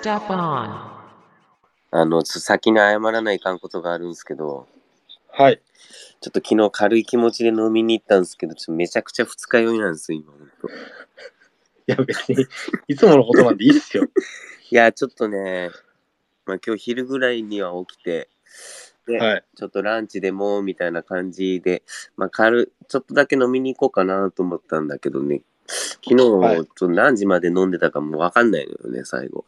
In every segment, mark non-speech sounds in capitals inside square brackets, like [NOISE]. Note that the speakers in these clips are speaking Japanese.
Step on. あの、ちょ先に謝らないかんことがあるんですけど、はい。ちょっと昨日軽い気持ちで飲みに行ったんですけど、ちょっとめちゃくちゃ二日酔いなんですよ、今。ほんと [LAUGHS] いや、別に、いつものことなんでいいっすよ。いや、ちょっとね、まあ今日昼ぐらいには起きて、で、はい。ちょっとランチでもみたいな感じで、まあ軽ちょっとだけ飲みに行こうかなと思ったんだけどね、昨日、はいちょっと何時まで飲んでたかもわかんないのよね、最後。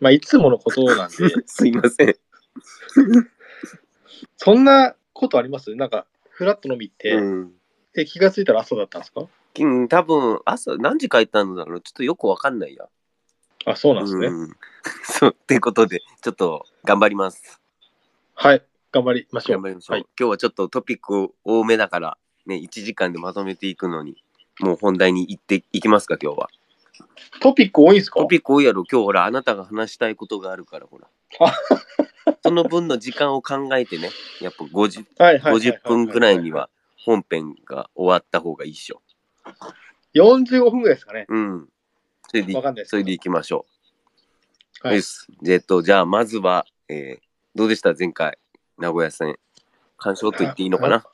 まあ、いつものことなんで、[LAUGHS] すいません。[LAUGHS] そんなことあります？なんか、フラット飲み行って、うん。で気がついたら朝だったんですか？うん多分朝何時帰ったんだろう？ちょっとよくわかんないや。あ、そうなんですね。うん [LAUGHS] そう、ってことで、ちょっと頑張ります。はい。頑張りましょう。頑張りましょう。はい。今日はちょっとトピック多めだから、ね、1時間でまとめていくのに、もう本題に行っていきますか、今日は。トピック多いんすか？トピック多いやろ、今日ほら、あなたが話したいことがあるから、ほらあ。[LAUGHS] その分の時間を考えてね、やっぱ 50, はいはいはいはい50分ぐらいには本編が終わった方がいいっしょ。45分ぐらいですかね。うん。それでわかんないですそれで行きましょう。はいです。えっと、じゃあ、まずは、えーどうでした？前回、名古屋戦。干渉と言っていいのかな？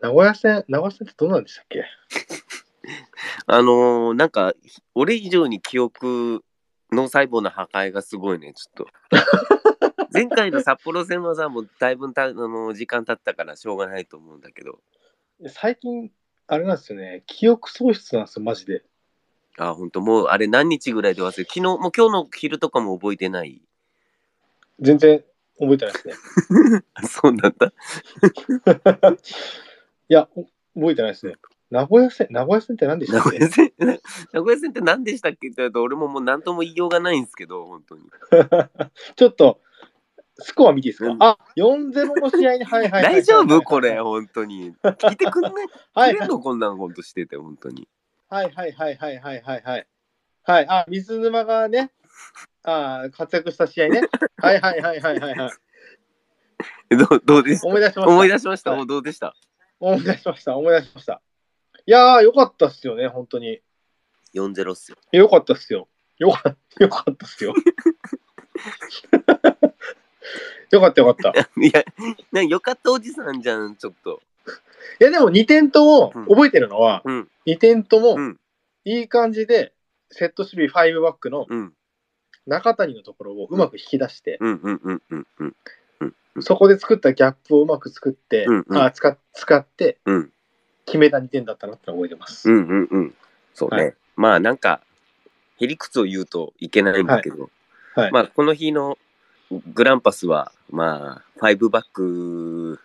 名古屋戦、名古屋戦ってどうなんでしたっけ？[LAUGHS] あのーなんか、俺以上に記憶、脳細胞の破壊がすごいね、ちょっと。[LAUGHS] 前回の札幌戦はさ、もうだいぶたあの時間経ったからしょうがないと思うんだけど、最近、あれなんですよね。記憶喪失なんですよ、マジで。あ、ほんと、もうあれ何日ぐらいで忘れ昨日、もう今日の昼とかも覚えてない？全然覚えてないですね。[LAUGHS] そうなんだ。[LAUGHS] いや、お覚えてないですね。名古屋戦、名古屋戦って何でした名っけ？古屋戦、名古屋戦って何でしたっけって言われると、俺ももう何とも言いようがないんですけど、本当に。[LAUGHS] ちょっと、スコア見ていいですか、うんあ、4-0の試合に、はいはいはいはい大丈夫？これ、本当に。聞いてくんない？はいくれんの？こんなんことしてて、本当に。はいはいはいはいはいはいはい。はい、あ、水沼がね、あ活躍した試合ね。[LAUGHS] はいはいはいはいはいはい。えどうどうです思い出しました。思い出しました、はいおどうでした？思い出しました。思い出しました。いやー、よかったっすよね、本当に。?4-0 っすよ。よかったっすよ。よかよかったっすよ。よかったよかった。い [LAUGHS] いや、なよかったおじさんじゃん、ちょっと。や、でも2点ともうん覚えてるのは、うん、2点ともうん、いい感じで、セット守備5バックのうん、中谷のところをうまく引き出して。そこで作ったギャップをうまく作って、うんうん。あ使っ使ってうん、決めた2点だったなって覚えてます。うん、うん、うん。そうね。はい。まあ、なんか、へりくつを言うといけないんだけど、はい。まあ、この日のグランパスは、まあ、5バック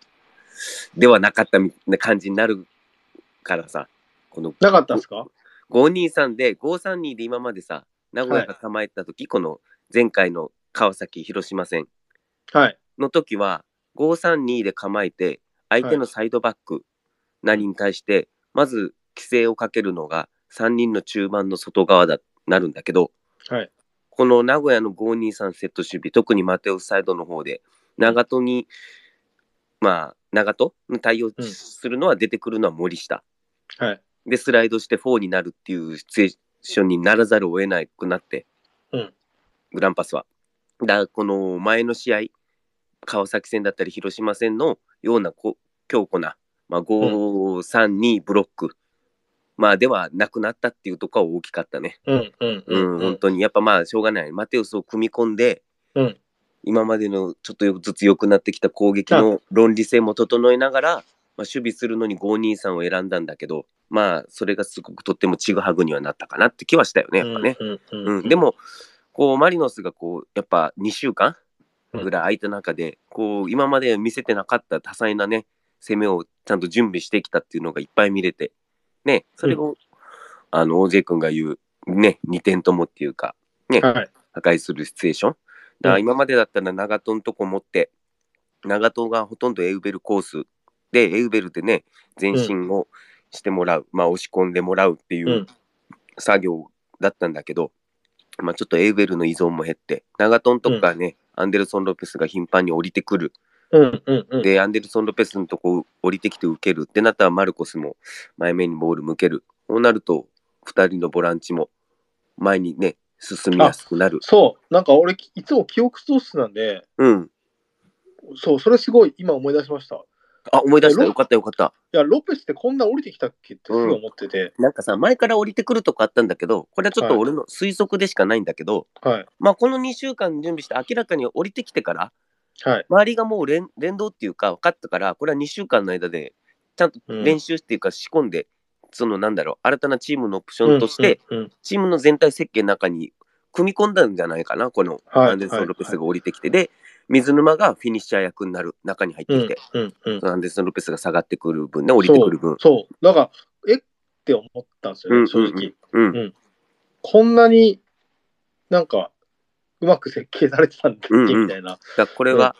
ではなかったみたいな感じになるからさ、このなかったんですか？523で、532で今までさ、名古屋が構えた時、この前回の川崎、広島戦はい。の時は、532で構えて、相手のサイドバックなりに対して、まず規制をかけるのが3人の中盤の外側だなるんだけど、はい。この名古屋の523セット守備、特にマテウスサイドの方で、長門に、まあ、長門に対応うんするのは出てくるのは森下。はい。で、スライドして4になるっていうシチュエーションにならざるを得なくなって、うんグランパスは。だからこの前の試合、川崎戦だったり広島戦のようなこ強固な、まあ、5-3-2ブロック、まあではなくなったっていうところは大きかったね。うんうんう、うんん、本当に。やっぱまあしょうがない。マテウスを組み込んで、うん今までのちょっとずつ良くなってきた攻撃の論理性も整えながら、まあ、守備するのに523を選んだんだけど、まあそれがすごくとってもちぐはぐにはなったかなって気はしたよね、やっぱね。うんうんうん、でも、こう、マリノスがこう、やっぱ2週間ぐらい空いた中で、こう、今まで見せてなかった多彩なね、攻めをちゃんと準備してきたっていうのがいっぱい見れて、ね、それを、あの、OJ 君が言う、ね、2点ともっていうか、ね、はい。破壊するシチュエーション。だから今までだったら長門のとこ持って、長門がほとんどエウベルコースで、エウベルでね、前進をしてもらう、まあ押し込んでもらうっていううん作業だったんだけど、まあちょっとエウベルの依存も減って、長門とかね、アンデルソン・ロペスが頻繁に降りてくるうんうんうん。で、アンデルソン・ロペスのとこ降りてきて受けるってなったら、マルコスも前面にボール向ける。そうなると、2人のボランチも前にね、進みやすくなる。そう、なんか俺、いつも記憶喪失なんで、うん。そう、それすごい今思い出しました。いあ、思い出した。ロよかったよかった。や、ロペスってこんな降りてきたっけ？ってすごい思ってて、なんかさ、前から降りてくるとこあったんだけど、これはちょっとはい。俺の推測でしかないんだけど、はい、まあこの2週間準備して明らかに降りてきてから、はい、周りがもう連連動っていうか分かったから、これは2週間の間で、ちゃんと練習っていうか仕込んで、そのなんだろう、新たなチームのオプションとして、うんうんうん。チームの全体設計の中に組み込んだんじゃないかな、このはいアンデルソン・ロペスが降りてきて、で、水沼がフィニッシャー役になる、中に入ってきて、うんうんうん。アンデルソン・ロペスが下がってくる分ね、降りてくる分。そう、だから、え？って思ったんですよね、うん正直。うん。うん。こんなになんか、うまく設計されてたんだっけ、うんうん。みたいな。だこれは、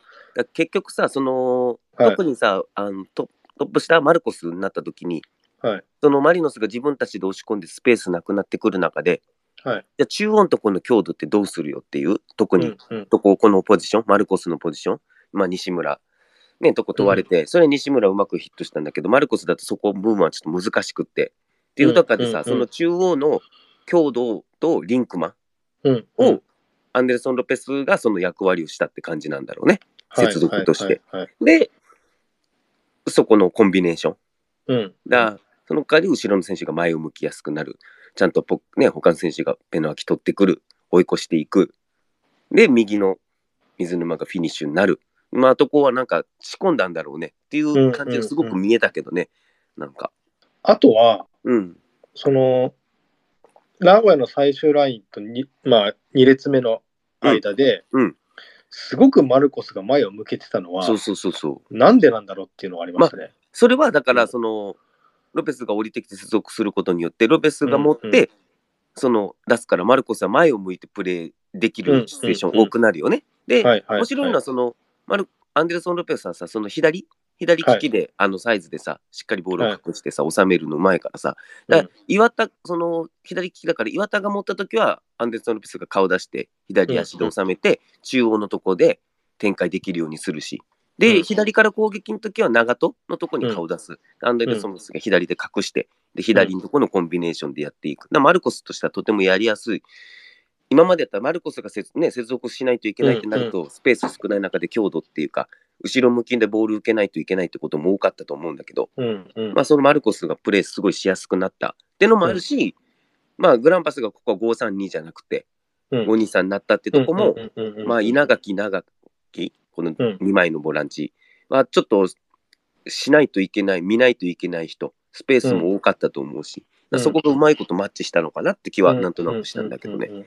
結局さ、その、はい。特にさあのト、トップ下マルコスになった時に、はい。そのマリノスが自分たちで押し込んでスペースなくなってくる中で、はいじゃあ中央のところの強度ってどうするよっていう、特に、うんうんとここのポジション、マルコスのポジション、まあ、西村、ね、とこ問われて、それ西村うまくヒットしたんだけど、マルコスだとそこ部分はちょっと難しくって。っていう中でさ、うんうんうんその中央の強度とリンクマンうんを、アンデルソン・ロペスがその役割をしたって感じなんだろうね。接続として。はいはいで、そこのコンビネーション。はいはいうんが、その代わり後ろの選手が前を向きやすくなる。ちゃんとポ、ね、他の選手がペナ空き取ってくる。追い越していく。で、右の水沼がフィニッシュになる。まあ、とこはなんか仕込んだんだろうねっていう感じがすごく見えたけどね。なんか。あとは、うん。その、名古屋の最終ラインとに、まあ、2列目の間で、うんうんすごくマルコスが前を向けてたのは、そうそうそうそう。なんでなんだろうっていうのがありましたね。それはだから、うんその、ロペスが降りてきて接続することによって、ロペスが持って、うん。うんその出すから、マルコスは前を向いてプレーできるシチュエーション多くなるよね。で、はいはい面白いのは、その、マルアンデルソン・ロペスはさ、その左、左利きで、あのサイズでさ、しっかりボールを隠してさ、収めるのうまいからさ、だから岩田、その左利きだから、岩田が持ったときは、アンデルソン・ロペスが顔出して、左足で収めて、中央のとこで展開できるようにするし、で、うん。左から攻撃のときは長戸のとこに顔出す。アンデルソン・ロペスが左で隠して、で、左のとこのコンビネーションでやっていく。だからマルコスとしてはとてもやりやすい。今までやったらマルコスが接,、ね、接続しないといけないってなると、スペース少ない中で強度っていうか、後ろ向きでボール受けないといけないってことも多かったと思うんだけど、うんうん。まあ、そのマルコスがプレーすごいしやすくなった。ってのもあるし、まあ、グランパスがここは532じゃなくて、うん。523になったってとこも、うんうんうんうん。まあ、稲垣、長木、この2枚のボランチはちょっとしないといけない、見ないといけない人、スペースも多かったと思うし、うん。そこがうまいことマッチしたのかなって気はなんとなくしたんだけどね。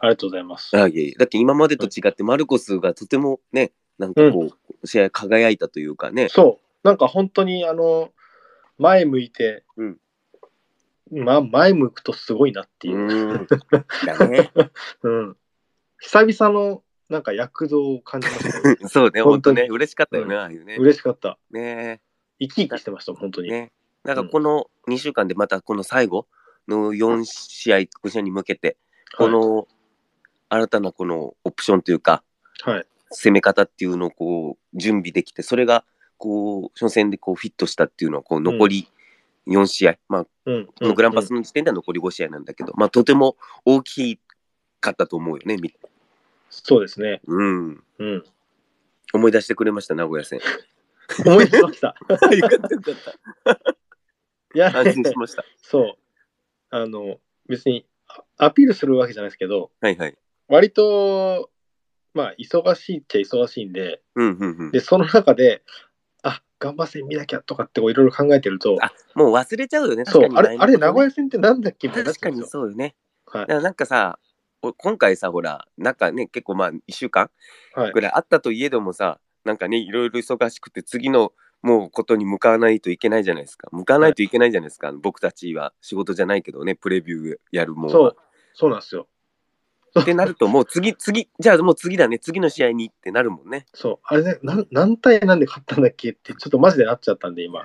ありがとうございます。あい。えいえだって今までと違って、マルコスがとてもね、なんかこう、試合輝いたというかね、そう、なんか本当にあの前向いて、うん。まあ、前向くとすごいなってういう、ーん、だね。[LAUGHS] うん。久々のなんか躍動を感じました、ね、[LAUGHS] そうね、本当ね、嬉しかったよね、うんああいうね。嬉しかった。ね生き生きしてました、本当に。ね。なんかこの2週間でまたこの最後の4試合、5試合に向けて、この新たなこのオプションというか、はい、はい。攻め方っていうのをこう準備できて、それがこう初戦でこうフィットしたっていうのはこう残り4試合、まあ、うんこのグランパスの時点では残り5試合なんだけど、まあ、とても大きかったと思うよね、みそうですね。うん。うん。思い出してくれました、名古屋戦。思い出しました。よかったよかった。[LAUGHS] いや、安心しました。[LAUGHS] そう。あの、別にあアピールするわけじゃないですけど、はいはい。割と、まあ、忙しいっちゃ忙しいんで、うんうんうんで、。その中で、あ、頑張せ見なきゃとかってこういろいろ考えてると、あもう忘れちゃうよね、そう、あれ、あれ、名古屋屋戦ってなんだっけみたいになっ確かにちゃうんですよ。そうよね。はいだからなんかさ、お今回さ、ほら、なんかね、結構まあ、1週間はいぐらいあったといえどもさ、なんかね、いろいろ忙しくて、次のもうことに向かわないといけないじゃないですか。向かわないといけないじゃないですか。僕たちは仕事じゃないけどね、プレビューやるもんはそう、そうなんですよ。ってなると、もう次、次、じゃあもう次だね、次の試合にってなるもんね。そう、あれね、なん何対何で勝ったんだっけって、ちょっとマジでなっちゃったんで、今。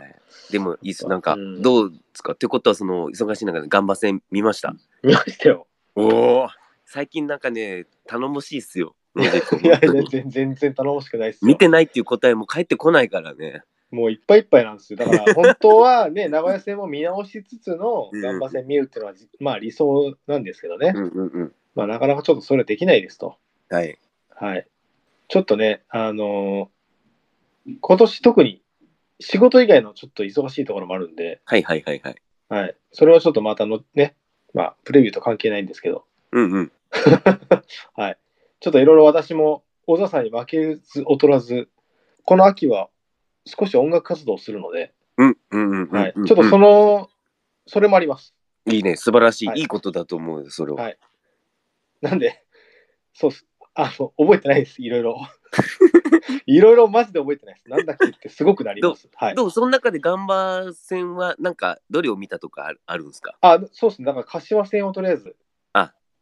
でもいいっす、なんか、うんどうですか？ってことは、その、忙しい中でガンバ戦見ました？見ましたよ。おお最近なんかね、頼もしいっすよ。いや、全然、全然頼もしくないですよ。見てないっていう答えも返ってこないからね。もういっぱいいっぱいなんですよ。だから、本当はね、[LAUGHS] 名古屋戦も見直しつつのうんガンバ戦見るっていうのは、まあ理想なんですけどね。うんうんうん。まあなかなかちょっとそれできないですと。はい。はい。ちょっとね、あのー今年特に仕事以外のちょっと忙しいところもあるんで、はいはいはいはい。はい。それはちょっとまたのね、まあ、プレビューと関係ないんですけど、うんうん。[LAUGHS] はい。ちょっといろいろ私も小沢さんに負けず劣らず、この秋は少し音楽活動をするので、うんうんうんうん。はい。うんちょっとその、それもあります。いいね、素晴らしい、はいい、いことだと思うよ、それは。はいなんで、そうっす。あの、覚えてないです。いろいろ。[LAUGHS] いろいろマジで覚えてないです。なんだっけってすごくなります。はい。どうその中でガンバ戦は、なんか、どれを見たとかあるあるんですか？あ、そうですね。だから柏戦をとりあえず、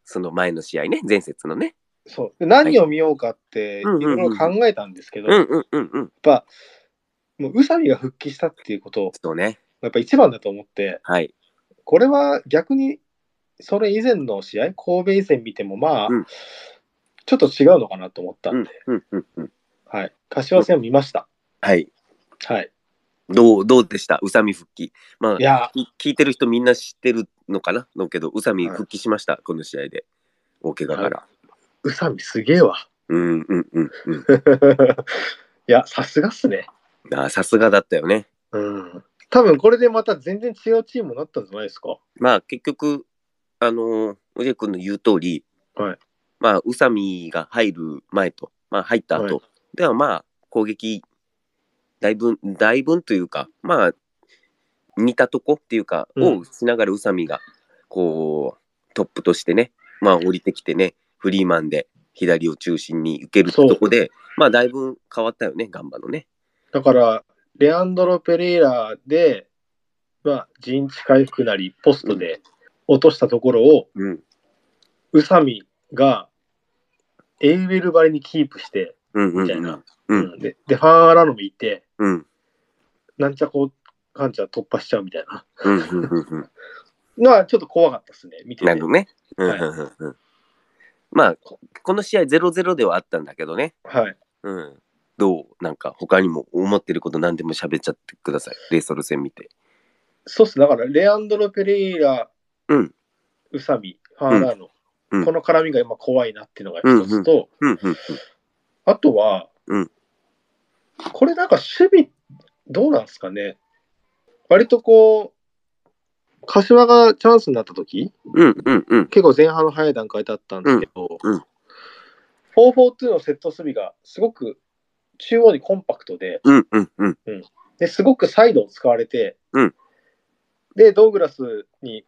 その前の試合ね、前節のね。そう。で何を見ようかって、いうんうんうんろいろ考えたんですけど、うんやっうんうんうん。ぱ、もう宇佐美が復帰したっていうことを、そうね。やっぱ一番だと思って、はい。これは逆に、それ以前の試合、神戸以前見ても、まあ、うんちょっと違うのかなと思ったうんんで、うんうんうん。はい。柏戦を見ました。はい。はい。どう、どうでした？宇佐美復帰。まあい、や、き聞いてる人みんな知ってるのかな？のけど、宇佐美復帰しました、この試合で。大怪我から。宇佐美すげえわ。うんうんうんうん。[LAUGHS] いや、さすがっすね。あーさすがだったよね。うん。多分これでまた全然違うチームになったんじゃないですか？まあ結局、あのー、おじい君の言う通り、はい。まあ、宇佐美が入る前と、まあ入った後、はではまあ攻撃、だいぶ、だいぶというか、まあ、似たとこっていうか、うんをしながら宇佐美が、こう、トップとしてね、まあ降りてきてね、フリーマンで左を中心に受けるとこで、まあだいぶ変わったよね、ガンバのね。だから、レアンドロ・ペレイラで、まあ、陣地回復なり、ポストで落としたところを、うん。宇佐美がエイウェルバリにキープして、うんうん、うん。みたいな。うん。でで、ファン・アラノもいて、うん。なんちゃこう、かんちゃ突破しちゃうみたいなうん。うん。うん。うん。のはちょっと怖かったですね、見ててなるほ。どね。うんはいうんうんうんまあ、ここの試合0-0ではあったんだけどね。はい。うん。どう？なんか他にも思ってること何でも喋っちゃってください。レイソル戦見て。そうっす。だから、レアンドロ・ペレイラ、うん。宇佐美、ファン・アラノ、うんこの絡みが今怖いなっていうのが一つと、うんうんあとは、うんこれなんか守備、どうなんですかね？割とこう、柏がチャンスになった時？うんうんうん。結構前半の早い段階だったんですけど、うんうん。4-4-2のセット守備がすごく中央にコンパクトで、うんうんうん。ですごくサイドを使われて、うん。で、ドーグラスに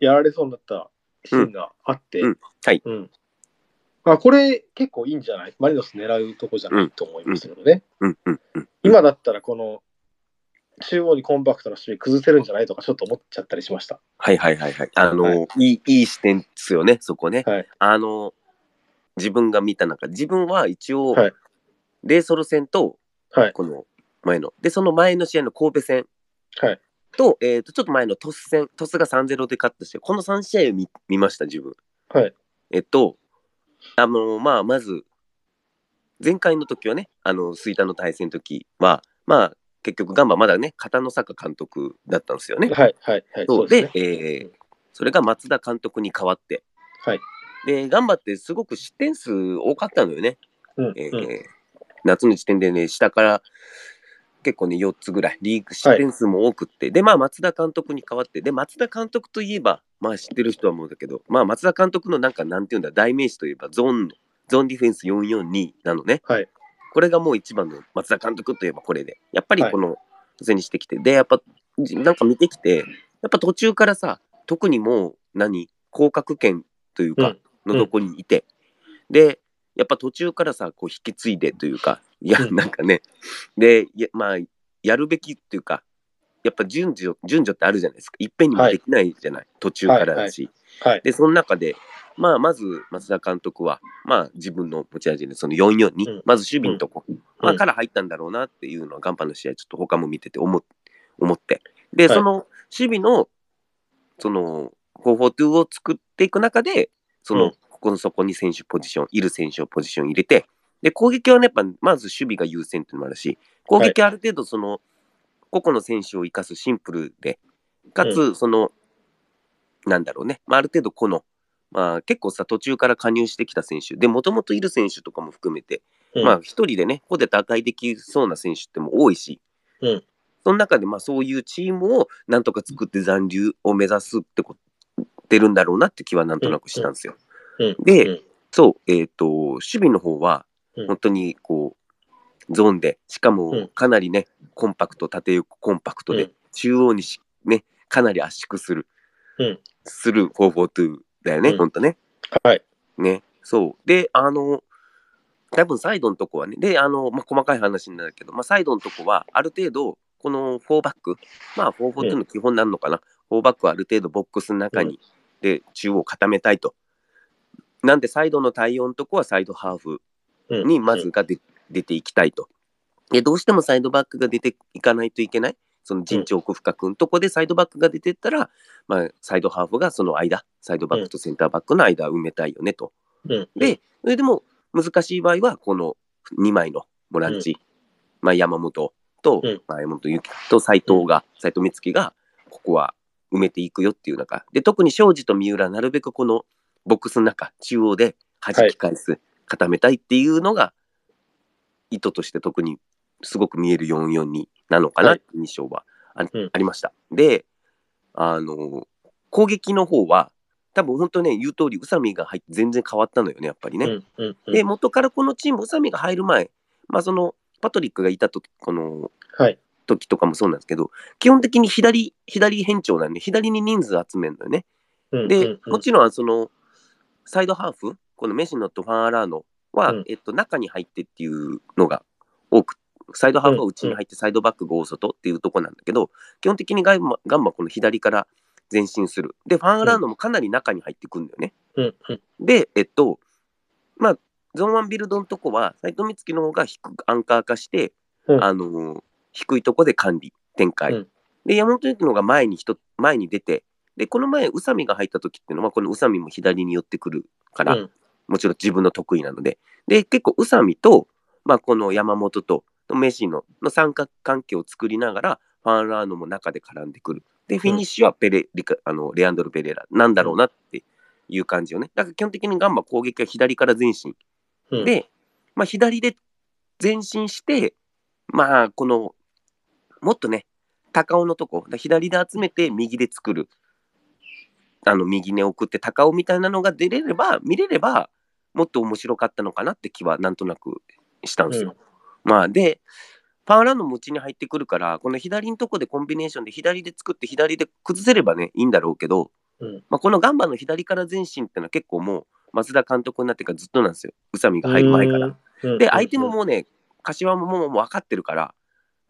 やられそうになったシーンがあって、うん。はい。うんあこれ結構いいんじゃない？マリノス狙うとこじゃないと思いますけどね。今だったらこの中央にコンパクトな守備崩せるんじゃないとかちょっと思っちゃったりしました。はいはいはいはい。あの、、はいいいい視点ですよね、そこね。はいあの、自分が見た中、自分は一応、はいレイソル戦と、はいこの前の、で、その前の試合の神戸戦はい。と、えっ、と、ちょっと前のトス戦、トスが3-0で勝った試合、この3試合を見見ました、自分。はい。えっと、あの、まあ、まず、前回の時はね、あの、吹田の対戦の時は、まあ、結局、ガンバまだね、片野坂監督だったんですよね。はいはいはい。そうでね。えーそれが松田監督に代わって、はい。で、ガンバってすごく失点数多かったのよね。うんえーうん夏の時点でね、下から結構ね、4つぐらい、リーグ失点数も多くって、で、まあ、松田監督に代わって、で、松田監督といえば、まあ、知ってる人は思うんだけど、まあ、松田監督のなんか、なんていうんだ、代名詞といえば、ゾーンの、ゾーンディフェンス442なのね。はい。これがもう一番の松田監督といえばこれで、やっぱりこの、それにしてきて、で、やっぱ、なんか見てきて、やっぱ途中からさ、特にもう、何、降格圏というか、のとこにいて、で、やっぱ途中からさ、こう引き継いでというか、いや、うん。[LAUGHS] なんかね、で、やまあ、やるべきっていうか、やっぱ順序、順序ってあるじゃないですか。いっぺんにもできないじゃない、途中からだし。はい。で、その中で、まあ、まず松田監督は、まあ、自分の持ち味で、その4-4に、うん。まず守備のとこ、まあ、うん。から入ったんだろうなっていうのは、ガンパの試合、ちょっと他も見てて思っ思って。で、はい。その守備の、その、4-4-2を作っていく中で、その、うんここのそこに選手ポジション、いる選手をポジション入れて、で、攻撃はね、やっぱまず守備が優先っていうのもあるし、攻撃はある程度その、個々の選手を生かすシンプルで、かうつ、その、なんだろうね、まあ、ある程度この、まあ、結構さ、途中から加入してきた選手、で、もともといる選手とかも含めて、うん。まあ、一人でね、ここで打開できそうな選手っても多いし、うん。その中で、まあ、そういうチームをなんとか作って残留を目指すってことってるんだろうなって気はなんとなくしたんですよ。うんでうんそう、えっ、と、守備の方はうん、本当にこう、ゾーンで、しかうもん。かなりね、コンパクト、縦横コンパクトでうん、中央にしね、かなり圧縮する、うん。する442だよね、うん。本当ね。はい。ね、そう。で、あの、多分サイドのとこはね、で、あの、まあ、細かい話になるけど、まあ、サイドのとこは、ある程度、この4バック、まあ、442の基本になるのかな、4バックはある程度ボックスの中に、で、中央を固めたいと。なんで、サイドの対応のとこはサイドハーフうん。にまずがで、出ていきたいと。で、どうしてもサイドバックが出ていかないといけない。その陣地奥深くのとこでサイドバックが出てったら、まあ、サイドハーフがその間、サイドバックとセンターバックの間を埋めたいよねと。うん。で、それでも難しい場合は、この2枚のボランチ、まあ、山本と、うん。まあ、山本由紀と斎藤が、斎藤光希が、ここは埋めていくよっていう中、で、特に庄司と三浦、なるべくこのボックスの中、中央で弾き返す、固めたいっていうのが、意図として特にすごく見える442なのかなはいって印象はあ,、うんありました。で、あの、攻撃の方は、多分本当ね、言う通り、宇佐美が入って全然変わったのよね、やっぱりね。うんうんうんで、元からこのチーム、宇佐美が入る前、まあその、パトリックがいたとこのはい。時とかもそうなんですけど、基本的に左、左変調なんで、左に人数集めるのよね。で、もちろんその、サイドハーフ、このメシノとファンアラーノは、うん。えっと、中に入ってっていうのが多く、サイドハーフは内に入って、サイドバックが大外っていうとこなんだけど、基本的にガンマガンマはこの左から前進する。で、ファンアラーノもかなり中に入ってくるんだよね。うん。うん。で、えっと、まあ、ゾーン1ビルドのとこは、斎藤光希の方が低くアンカー化して、うん。あのー低いとこで管理、展開。うん。で、山本由紀の方が前に人前に出て、で、この前、宇佐美が入った時っていうのは、この宇佐美も左に寄ってくるから、うんもちろん自分の得意なので。で、結構宇佐美と、まあ、この山本と、メシノの三角関係を作りながら、ファンラーノも中で絡んでくる。で、フィニッシュはペレ、リカあのレアンドロ・ペレラなんだろうなっていう感じよね。だから基本的にガンバ攻撃は左から前進。うんで、まあ、左で前進して、まあ、この、もっとね、高尾のとこ、左で集めて右で作る。あの、右に送って高尾みたいなのが出れれば、見れれば、もっと面白かったのかなって気はなんとなくしたんですよ。まあ、で、パワーランドもうちに入ってくるから、この左のとこでコンビネーションで左で作って左で崩せればね、いいんだろうけど、うんまあ、このガンバの左から前進ってのは結構もう、松田監督になってからずっとなんですよ。宇佐美が入る前から。うんで、相手ももうね、柏ももうもう分かってるから、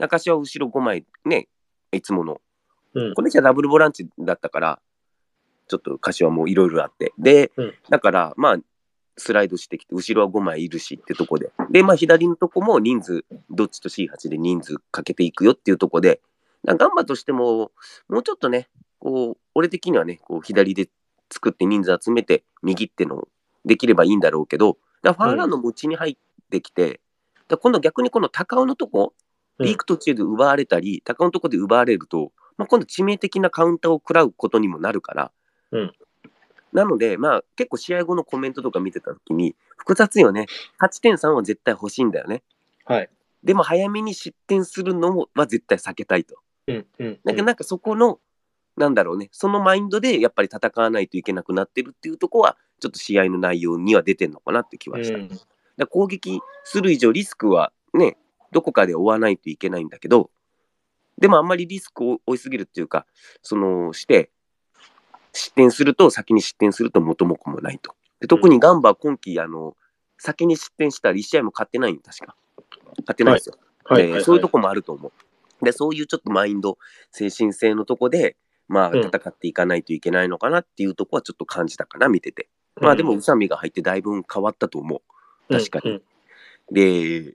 柏は後ろ5枚ね、いつもの。うんこの日はダブルボランチだったから、ちょっと柏もいろいろあって。で、うん。だから、まあ、スライドしてきて、後ろは5枚いるしってとこで。で、まあ、左のとこも人数、どっちと C8 で人数かけていくよっていうとこで、ガンバとしても、もうちょっとね、こう、俺的にはね、こう、左で作って人数集めて、右ってのをできればいいんだろうけど、だファーラーのもうちに入ってきて、だ今度逆にこの高尾のとこ、うん。リーク途中で奪われたり、高尾のとこで奪われると、まあ、今度致命的なカウンターを食らうことにもなるから、うんなので、まあ、結構試合後のコメントとか見てたときに、複雑よね。勝ち点3は絶対欲しいんだよね。はい。でも早めに失点するのもは絶対避けたいと。うんうんなんかなんかそこの、なんだろうね、そのマインドでやっぱり戦わないといけなくなってるっていうところは、ちょっと試合の内容には出てんのかなって気はした。うん攻撃する以上リスクはね、どこかで負わないといけないんだけど、でもあんまりリスクを負いすぎるっていうか、その、して、失点すると、先に失点すると元も子もないと。で特にガンバは今季、あの、先に失点したら1試合も勝ってないん確か。勝ってないんですよ。はいでそういうとこもあると思う。で、そういうちょっとマインド、精神性のとこで、まあ、うん戦っていかないといけないのかなっていうとこはちょっと感じたかな、見てて。まあでも、宇佐美が入ってだいぶ変わったと思う。確かに。うんで、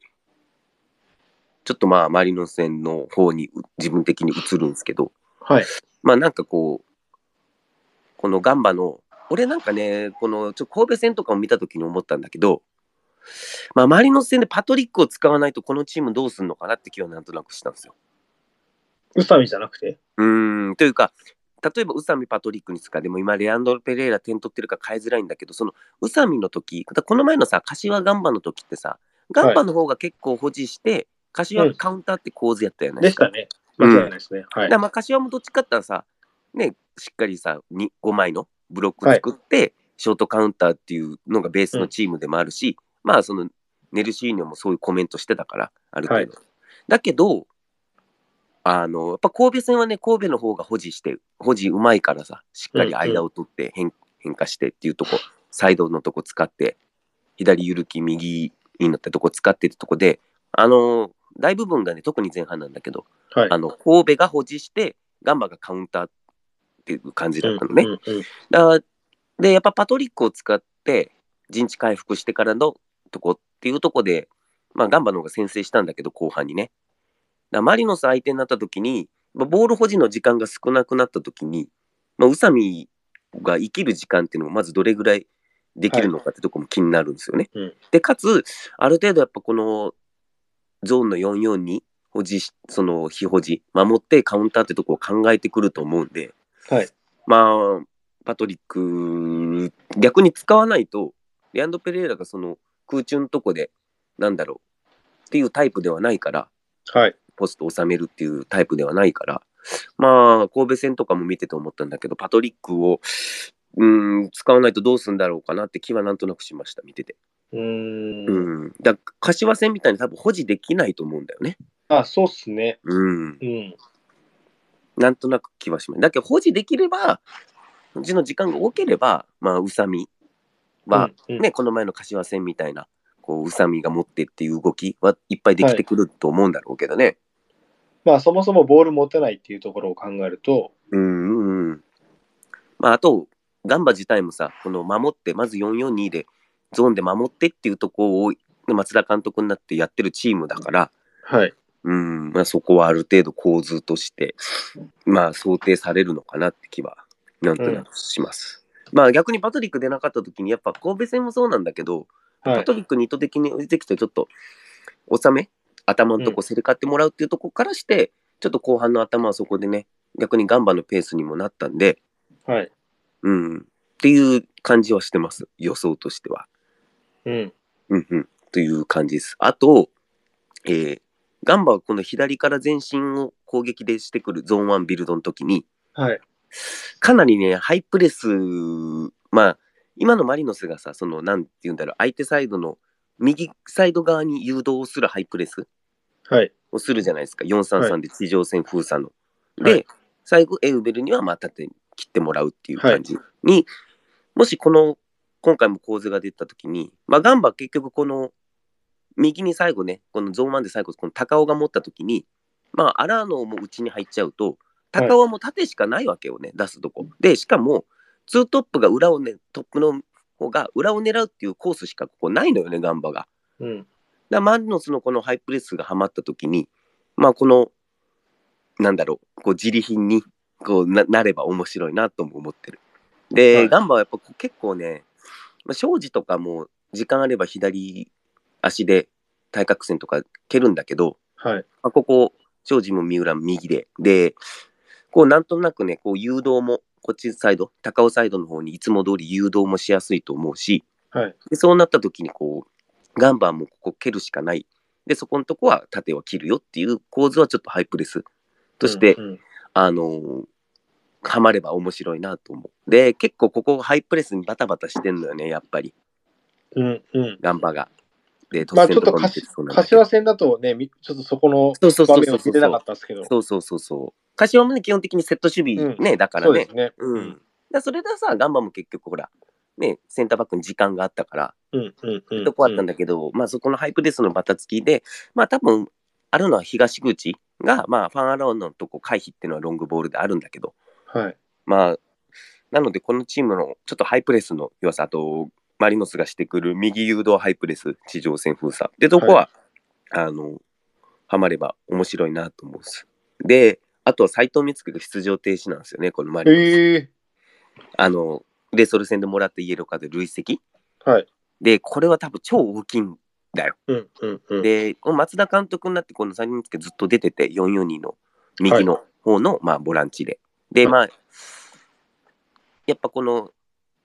ちょっとまあ、マリノス戦の方にう自分的に移るんですけど、はい。まあなんかこう、このガンバの俺なんかね、このちょ神戸戦とかを見たときに思ったんだけど、まあ、マリノス戦でパトリックを使わないとこのチームどうすんのかなって気はなんとなくしたんですよ。宇佐美じゃなくて？うーん、というか、例えば宇佐美パトリックに使うでも今、レアンドロ・ペレイラ点取ってるから変えづらいんだけど、その宇佐美の時だこの前のさ、柏ガンバの時ってさ、ガンバの方が結構保持して、柏がカウンターって構図やったよね。でしたね。間違いないですね。はいだ。まあ柏もどっちかって言ったらさ、ね、しっかりさ、に5枚のブロック作って、ショートカウンターっていうのがベースのチームでもあるし、まあそのネルシーニョもそういうコメントしてたから、ある程度。だけど、あの、やっぱ神戸戦はね、神戸の方が保持して、保持うまいからさ、しっかり間を取って変,、変化してっていうとこ、サイドのとこ使って、左ゆるき、右になったとこ使ってってとこで、あの、大部分がね、特に前半なんだけど、はい。あの神戸が保持して、ガンバがカウンターっていう感じだったのね。だで、やっぱパトリックを使って、陣地回復してからのとこっていうとこで、まあ、ガンバの方が先制したんだけど、後半にね。だマリノス相手になった時に、まあ、ボール保持の時間が少なくなった時に、まあ、宇佐美が生きる時間っていうのもまずどれぐらいできるのかってとこも気になるんですよね。うんで、かつ、ある程度やっぱこのゾーンの44に保持し、その非保持、守ってカウンターってとこを考えてくると思うんで、はい。まあ、パトリック、逆に使わないと、レアンド・ペレイラがその空中のとこで、なんだろう、っていうタイプではないから、はい。ポストを収めるっていうタイプではないから、まあ、神戸戦とかも見てて思ったんだけど、パトリックを、うん、使わないとどうするんだろうかなって気はなんとなくしました、見てて。うーん。うん。だ柏戦みたいに多分保持できないと思うんだよね。あ、そうっすね。うん。うん。なんとなく気はします。だけど保持できれば、うちの時間が多ければ、まあ、宇佐美は、うん、うんね、この前の柏戦みたいな、こう、宇佐美が持ってっていう動きはいっぱいできてくると思うんだろうけどね。まあ、そもそもボール持てないっていうところを考えると、うんうんうん。まあ、あと、ガンバ自体もさ、この守って、まず442で、ゾーンで守ってっていうとこを、松田監督になってやってるチームだから、はい。うん、まあ、そこはある程度構図として、まあ、想定されるのかなって気は、なんとなくします。まあ、逆にパトリック出なかった時に、やっぱ神戸戦もそうなんだけど、はい。パトリックに意図的に出てきて、ちょっと、収め、頭のとこ競り勝ってもらうっていうとこからして、ちょっと後半の頭はそこでね、逆にガンバのペースにもなったんで、はい。うん、っていう感じはしてます、予想としては。うん。うんうん、という感じです。あと、えーガンバはこの左から前進を攻撃でしてくるゾーン1ビルドの時に、はい。かなりね、ハイプレス、まあ、今のマリノスがさ、その、なんて言うんだろう、相手サイドの右サイド側に誘導するハイプレスはい。をするじゃないですか、433で地上戦封鎖の。で、はい最後、エウベルにはまあ縦に切ってもらうっていう感じに、もしこの、今回も構図が出たときに、まあ、ガンバは結局この、右に最後ね、このゾーン1で最後、この高尾が持ったときに、まあ、アラーノも内に入っちゃうと、高尾も縦しかないわけよね、出すとこ。で、しかも、ツートップが裏をね、トップの方が裏を狙うっていうコースしかここないのよね、ガンバが。うん。だマリノスのこのハイプレスがはまった時に、まあこの、なんだろう、こう自利品にこうななれば面白いなとも思ってる。で、はいガンバはやっぱ結構ね、まあ、庄司とかも時間あれば左足で対角線とか蹴るんだけど、はい。まあ、ここ、庄司も三浦も右で、で、こうなんとなくね、こう誘導も、こっちサイド、高尾サイドの方にいつも通り誘導もしやすいと思うし、はい。でそうなった時にこうガンバーもここ蹴るしかないでそこのとこは縦は切るよっていう構図はちょっとハイプレスとして、うんうんあのーはまれば面白いなと思うで結構ここハイプレスにバタバタしてんのよねやっぱりうんうん。ガンバがでまあちょっと柏戦だとね、みちょっとそこの場面を見れなかったんですけど。そうそうそうそう柏もね基本的にセット守備ね、だからねそうね。うん、だそれでさガンバも結局ほらねセンターバックに時間があったからうんうんうん。とこあったんだけど、まあそこのハイプレスのバタつきで、まあ多分あるのは東口が、まあファンアローンのとこ回避っていうのはロングボールであるんだけど、はい。まあ、なのでこのチームのちょっとハイプレスの弱さ、あとマリノスがしてくる右誘導ハイプレス、地上戦封鎖ってとこは、あの、はまれば面白いなと思うんです。で、あとは斎藤光が出場停止なんですよね、このマリノス。ええあの、レイソル戦でもらったイエローカード累積はい。で、これは多分超大きいんだよ。うんうんうん。で、松田監督になって、このサニミツケずっと出てて、442の右の方の、まあ、ボランチで。で、まあ、やっぱこの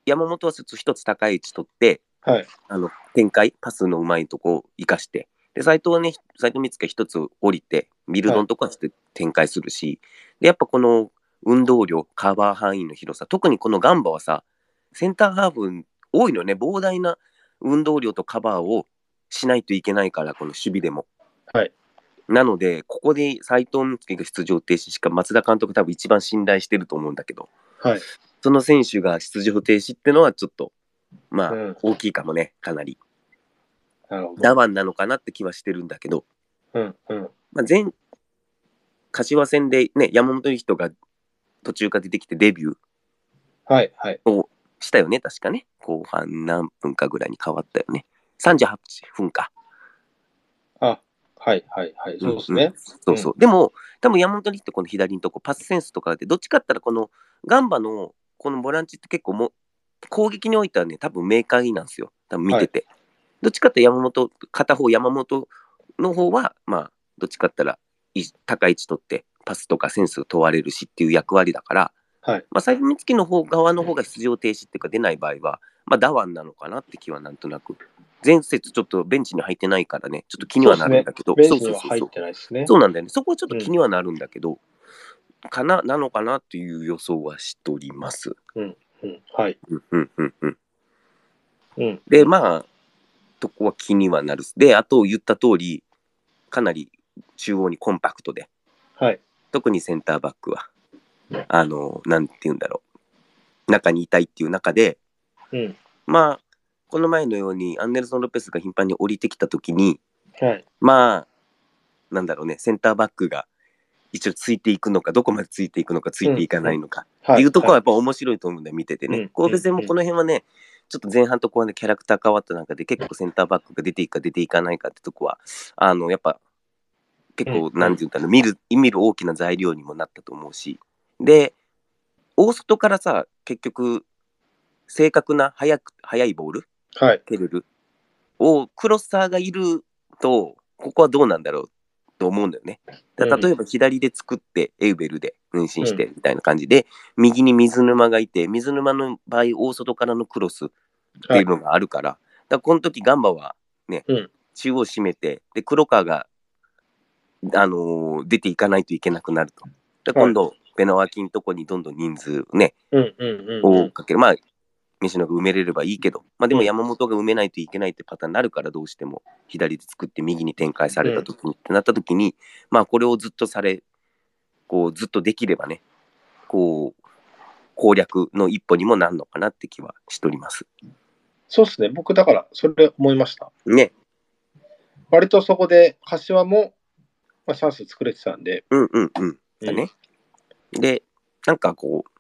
山本は一つ高い位置取って、はい。あの展開、パスのうまいとこを生かして、で、斎藤はね、斎藤光介一つ降りて、ビルドのとこはして展開するし、で、やっぱこの運動量、カバー範囲の広さ、特にこのガンバはさ、センターハーフ多いのよね、膨大な運動量とカバーをしないといけないから、この守備でも。はい。なので、ここで斎藤光介が出場停止しか松田監督多分一番信頼してると思うんだけど、はい。その選手が出場停止ってのはちょっと、まあ、うん大きいかもね、かなり。なるほど。ダワンなのかなって気はしてるんだけど、うんうん。まあ、前柏戦でね山本理人が途中から出てきてデビューはいはい。したよね確かね後半何分かぐらいに変わったよね38分かあ、はいはいはい。そうですね。んそうそう、でも多分山本理人この左のとこパスセンスとかでどっちかって言ったらこのガンバのこのボランチって結構もう攻撃においてはね多分明快なんですよ。多分見てて、どっちかって山本片方山本の方はまあどっちかったらい高い位置取ってパスとかセンスを問われるしっていう役割だから、はい。まあ、最後見つけの方側の方が出場停止っていうか出ない場合は、まあ、ダワンなのかなって気はなんとなく。前節ちょっとベンチに入ってないからねちょっと気にはなるんだけど。そうそうそうそうなんだよね。そこはちょっと気にはなるんだけど、かな、なのかなっていう予想はしております。うん。はい。うんうんうんうん。うん。で、まあ、とこは気にはなる。で、あと言った通り、かなり中央にコンパクトで、はい。特にセンターバックは、あの、なんて言うんだろう。中にいたいっていう中で、うん。まあ、この前のようにアンデルソン・ロペスが頻繁に降りてきたときに、はい。まあ、なんだろうね、センターバックが一応ついていくのか、どこまでついていくのか、ついていかないのか、はっていうところはやっぱ面白いと思うんだよ、見ててね。うん。神戸戦もこの辺はね、ちょっと前半と後半でキャラクター変わった中で、結構センターバックが出ていくか出ていかないかってとこは、あの、やっぱ、結構、うんなんていうんだろう、見る、見る大きな材料にもなったと思うし、で、大外からさ、結局、正確な速く、速いボール、はい。蹴れるをクロッサーがいるとここはどうなんだろうと思うんだよね。だうん例えば左で作ってエウベルで分身してみたいな感じで、右に水沼がいて水沼の場合大外からのクロスっていうのがあるから、だからこの時ガンバはね、うん中央締めてで黒川が、あのー出ていかないといけなくなると。で今度、ベナワキのとこにどんどん人数ね、うんうんうんうん。をかける。まあ、飯野が埋めれればいいけど、まあでも山本が埋めないといけないってパターンになるから、どうしても左で作って右に展開された時に、ってなった時に、まあこれをずっとされ、こうずっとできればね、こう、攻略の一歩にもなるのかなって気はしております。そうですね。僕、だから、それ思いました。ね。割とそこで、柏も、まあ、チャンス作れてたんで。うんうんうん。だね。で、なんかこう、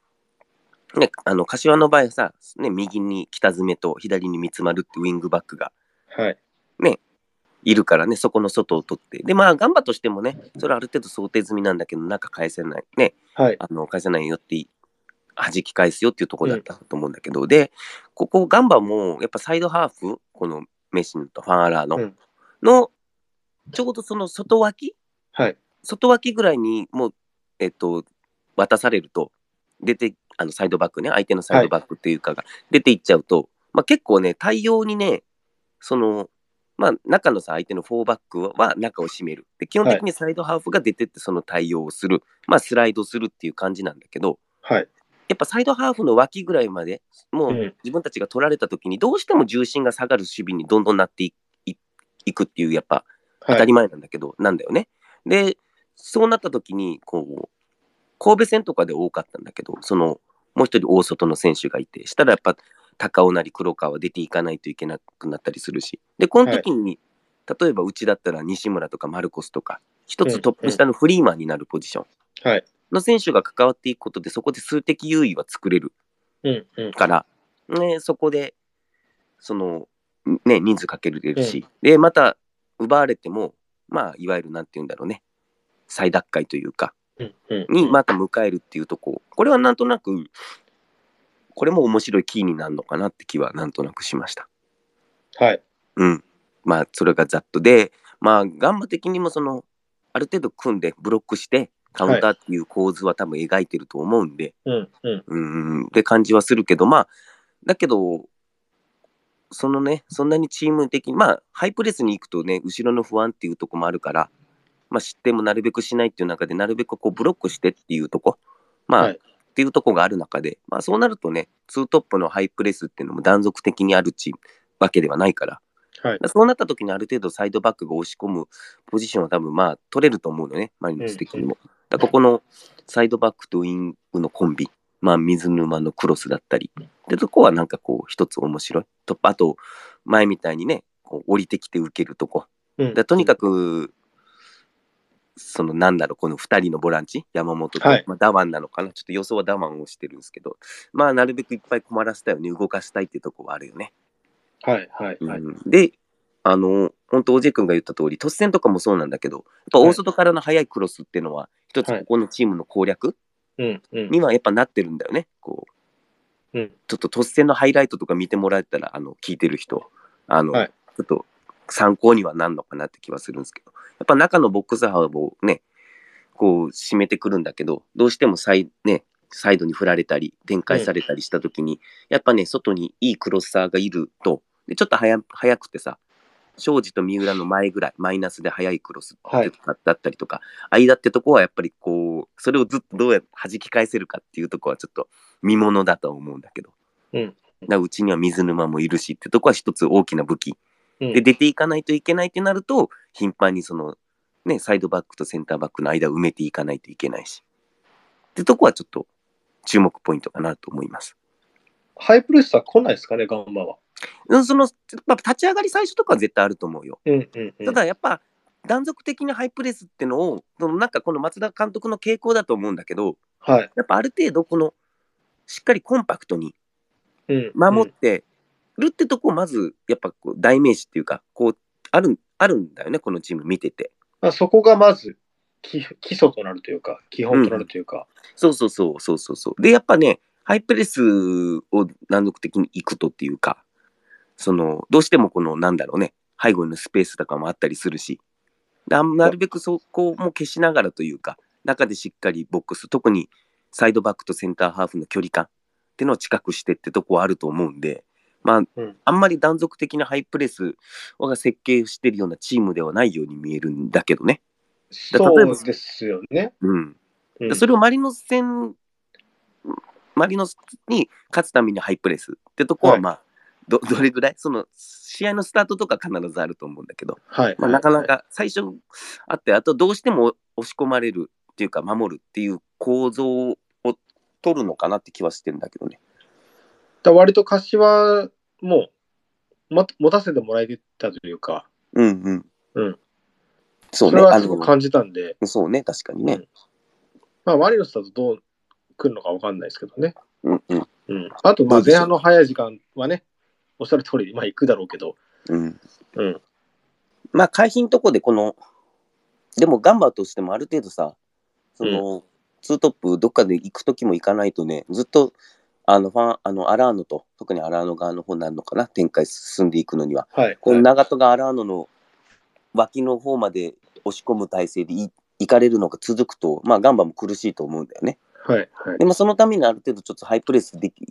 ね、あの、柏の場合さ、ね、右に北爪と左に三つ丸ってウィングバックがはい。いるからね、そこの外を取って。で、まあ、ガンバとしてもね、それある程度想定済みなんだけど、中返せない。ね、はい。あの返せないよってい弾き返すよっていうところだったと思うんだけど、で、ここガンバもやっぱサイドハーフ、このメシンとファンアラーの、うんの、ちょうどその外脇はい。外脇ぐらいにもう、えっと、渡されると、出て、あのサイドバックね、相手のサイドバックっていうかが出ていっちゃうと、まあ結構ね、対応にね、その、まあ中のさ、相手の4バックは中を締める。で基本的にサイドハーフが出てってその対応をする。まあスライドするっていう感じなんだけど、はい。やっぱサイドハーフの脇ぐらいまで、もううん自分たちが取られた時にどうしても重心が下がる守備にどんどんなっていいいくっていう、やっぱ当はい。たり前なんだけど、なんだよね。で、そうなった時に、こう、神戸戦とかで多かったんだけど、その、もう一人大外の選手がいて、したらやっぱ高尾なり黒川出ていかないといけなくなったりするし、で、この時に、例えばうちだったら西村とかマルコスとか、一つトップ下のフリーマンになるポジション。はい。の選手が関わっていくことで、そこで数的優位は作れるうんうん。から、ね、そこで、その、ね、人数かけれるし、で、また奪われても、まあ、いわゆるなんて言うんだろうね、再奪回というか、うんうん。にまた迎えるっていうとこ、これはなんとなく、これも面白いキーになるのかなって気はなんとなくしました。はい。うん。まあ、それがざっとで、まあ、ガンバ的にもその、ある程度組んでブロックして、カウンターっていう構図は多分描いてると思うんで、うんうん。うん、って感じはするけど、まあ、だけど、そのね、そんなにチーム的に、まあ、ハイプレスに行くとね、後ろの不安っていうとこもあるから、まあ、失点もなるべくしないっていう中で、なるべくこうブロックしてっていうとこ、まあ、はいっていうとこがある中で、まあ、そうなるとね、ツートップのハイプレスっていうのも断続的にあるチームわけではないから、はい。そうなった時にある程度サイドバックが押し込むポジションは多分まあ取れると思うのね、マリノス的にも。だここのサイドバックとウイングのコンビ、まあ水沼のクロスだったり、で、そこはなんかこう一つ面白い。とあと、前みたいにね、こう降りてきて受けるとこ。うんだとにかく、そのなんだろう、この2人のボランチ、山本と、はいまあ、ダワンなのかな、ちょっと予想はダワンをしてるんですけど、まあなるべくいっぱい困らせたよね、動かしたいっていうところはあるよね。はいはいはい。うんで、あの、本当、おじい君が言った通り、突戦とかもそうなんだけど、やっぱ大外からの速いクロスっていうのは、一つはいここのチームの攻略。にはやっぱなってるんだよね。こう、うんちょっと突戦のハイライトとか見てもらえたら、あの、聞いてる人、あの、はいちょっと参考にはなんのかなって気はするんですけど、やっぱ中のボックス幅をね、こう、締めてくるんだけど、どうしてもサイ,、ね、サイドに振られたり、展開されたりしたときに、やっぱね、外にいいクロッサーがいると、でちょっと早早くてさ、庄司と三浦の前ぐらい、マイナスで速いクロスはいだったりとか、間ってとこはやっぱりこう、それをずっとどうやって弾き返せるかっていうとこはちょっと見ものだと思うんだけど、うんだうちには水沼もいるしってとこは一つ大きな武器。うんで、出ていかないといけないってなると、頻繁にその、ね、サイドバックとセンターバックの間を埋めていかないといけないし。ってとこはちょっと注目ポイントかなと思います。ハイプレスは来ないですかね、ガンバは。うん、その、まあ、立ち上がり最初とかは絶対あると思うよ。うんうんうん。ただやっぱ、断続的なハイプレスってのを、そのなんかこの松田監督の傾向だと思うんだけど、はい。やっぱある程度この、しっかりコンパクトにうん。守ってるってとこをまず、やっぱこう代名詞っていうか、こう、ある、あるんだよね、このチーム見てて。まあ、そこがまず基基礎となるというか、基本となるというか。そうそうそうそうそうそう。で、やっぱね、ハイプレスを断続的に行くとっていうか、その、どうしてもこの、なんだろうね、背後のスペースとかもあったりするし、ななるべくそこも消しながらというか、中でしっかりボックス、特にサイドバックとセンターハーフの距離感っていうのを近くしてってとこはあると思うんで、まあ、うんあんまり断続的なハイプレスが設計してるようなチームではないように見えるんだけどね。そうですよね。うん。うんでそれをマリノス戦、マリノスに勝つためにハイプレスってとこは、はいまあ、どどれぐらい、その試合のスタートとか必ずあると思うんだけど、はい。まあ、なかなか最初あって、あとどうしても押し込まれるっていうか、守るっていう構造を取るのかなって気はしてるんだけどね。だ割と柏も、ま、持たせてもらえてたというか、うんうん。うん。そうれはすごく感じたんで、そうね、確かにね。まあ、マリノスだとどう来るのか分かんないですけどね。うんうん。うん。あと、まあ、前半の早い時間はね、おっしゃる通り、まあ、行くだろうけど、うん。うん。まあ、回避のとこでこの、でもガンバとしてもある程度さ、その、ツートップどっかで行くときも行かないとね、ずっと、あの、ファン、あの、アラーノと、特にアラーノ側の方になるのかな、展開進んでいくのには。はい。この長門がアラーノの脇の方まで押し込む体勢でい行かれるのが続くと、まあ、ガンバも苦しいと思うんだよね。はい。はい。でも、そのためにある程度ちょっとハイプレスでき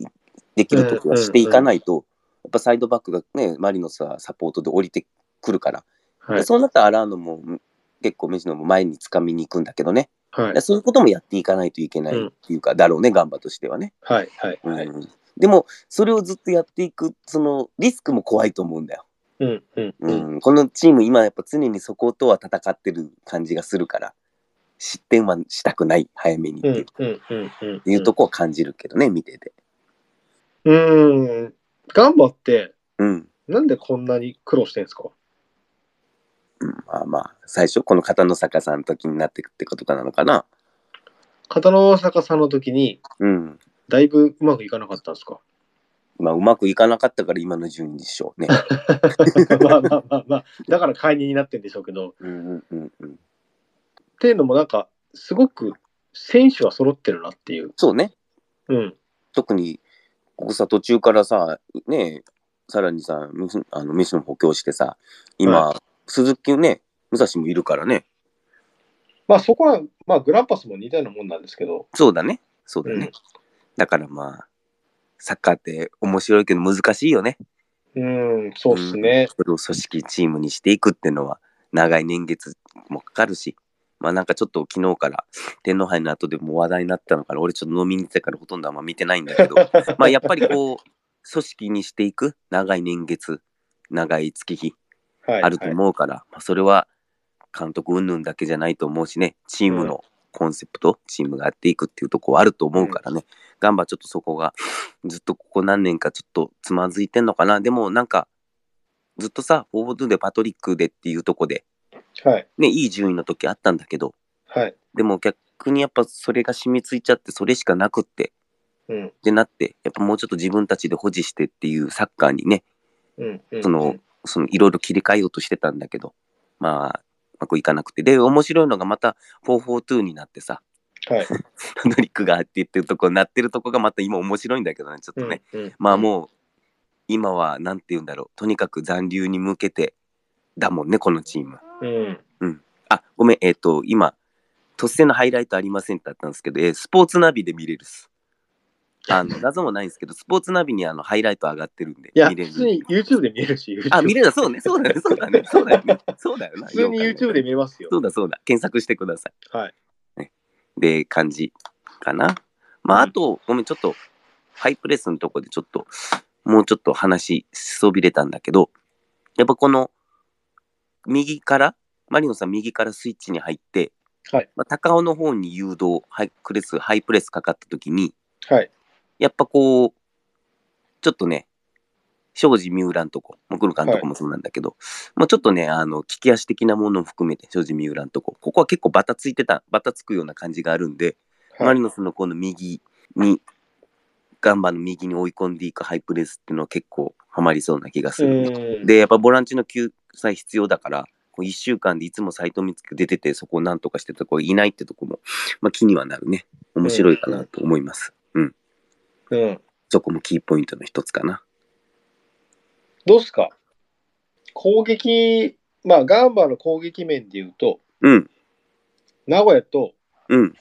できるときはしていかないと、やっぱサイドバックがね、マリノスはサポートで降りてくるから、はい。でそうなったらアラーノもん結構メジノも前に掴みに行くんだけどね、はいで。そういうこともやっていかないといけないっていうか、だろうね、ガンバとしてはね。はい。はい。うんはい。でも、それをずっとやっていく、そのリスクも怖いと思うんだよ。うん。うん。ううん。ん、このチーム、今やっぱ常にそことは戦ってる感じがするから、失点はしたくない、早めにっていう,、うん。うん。うん。うん。いうとこを感じるけどね、見てて。うん。ガンバって、うん。なんでこんなに苦労してんですか？うん、まあまあ、最初、この片野坂さんの時になってくってことかなのかな？片野坂さんの時に、うん。だいぶうまくいかなかったんですか？まあ、うまくいかなかったから今の順位でしょうね。[LAUGHS] まあまあまあまあ、だから解任になってるんでしょうけど、っうんうんうんうん。ていうのもなんか、すごく選手は揃ってるなっていう。そうね。うん。特にここさ、途中からさ、ね、さらにさ、あの飯の補強してさ、今、鈴木ね、武蔵もいるからね。まあそこは、まあグランパスも似たようなもんなんですけど、そうだね。そうだうんね。だからまあ、サッカーって面白いけど難しいよね。うん、そうっすね。それを組織チームにしていくっていうのは、長い年月もかかるし、まあなんかちょっと昨日から天皇杯の後でも話題になったのから、俺ちょっと飲みに行ってたからほとんどあんま見てないんだけど、[LAUGHS] まあやっぱりこう、組織にしていく長い年月、長い月日はい。あると思うから、まあそれは監督云々だけじゃないと思うしね、チームのコンセプト、チームがやっていくっていうところはあると思うからね、ガンバちょっとそこがずっとここ何年かちょっとつまずいてんのかな。でもなんか、ずっとさ、フォードでパトリックでっていうとこで、はい。ね、いい順位の時あったんだけど、はい。でも逆にやっぱそれが染みついちゃって、それしかなくって、うん。ってなって、やっぱもうちょっと自分たちで保持してっていうサッカーにね、うん。うんその、そのいろいろ切り替えようとしてたんだけど、まあ、うまくいかなくて。で、面白いのがまた442になってさ、はい。パトリックがって言ってるとこなってるとこがまた今面白いんだけどね、ちょっとね。うん。まあもう、今はなんて言うんだろう。とにかく残留に向けてだもんね、このチーム。うん。あ、ごめん、えっ、と、今、突然のハイライトありませんってあったんですけど、えースポーツナビで見れるっす。あの、画像もないんですけど、スポーツナビにあのハイライト上がってるんで、いや、見れる普通に YouTube で見えるし、あ、見れるそうね、そうだね、そうだね、そうだよね。そうだよな。普通に YouTube で見えますよ。そうだそうだ。検索してくださはい。い。で、感じかな。まあ、うんあと、ごめん、ちょっと、ハイプレスのとこでちょっと、もうちょっと話しそびれたんだけど、やっぱこの、右から、マリノさん右からスイッチに入って、はい。まあ、高尾の方に誘導、ハイプレス、ハイプレスかかった時に、はい。やっぱこう、ちょっとね、庄司三浦のとこ、もう来る監督もそうなんだけど、まあちょっとね、あの、利き足的なものも含めて、庄司三浦のとこ、ここは結構バタついてた、バタつくような感じがあるんで、マリノスのこの右に、ガンバの右に追い込んでいくハイプレスっていうのは結構ハマりそうな気がする。で、やっぱボランチの救済必要だから、こう1週間でいつも斎藤光希出てて、そこをなんとかしてたとこいないってとこも、まあ気にはなるね。面白いかなと思います。うん。うん。そこもキーポイントの一つかな。どうっすか？攻撃、まあ、ガンバの攻撃面で言うと、うん、名古屋と、うん、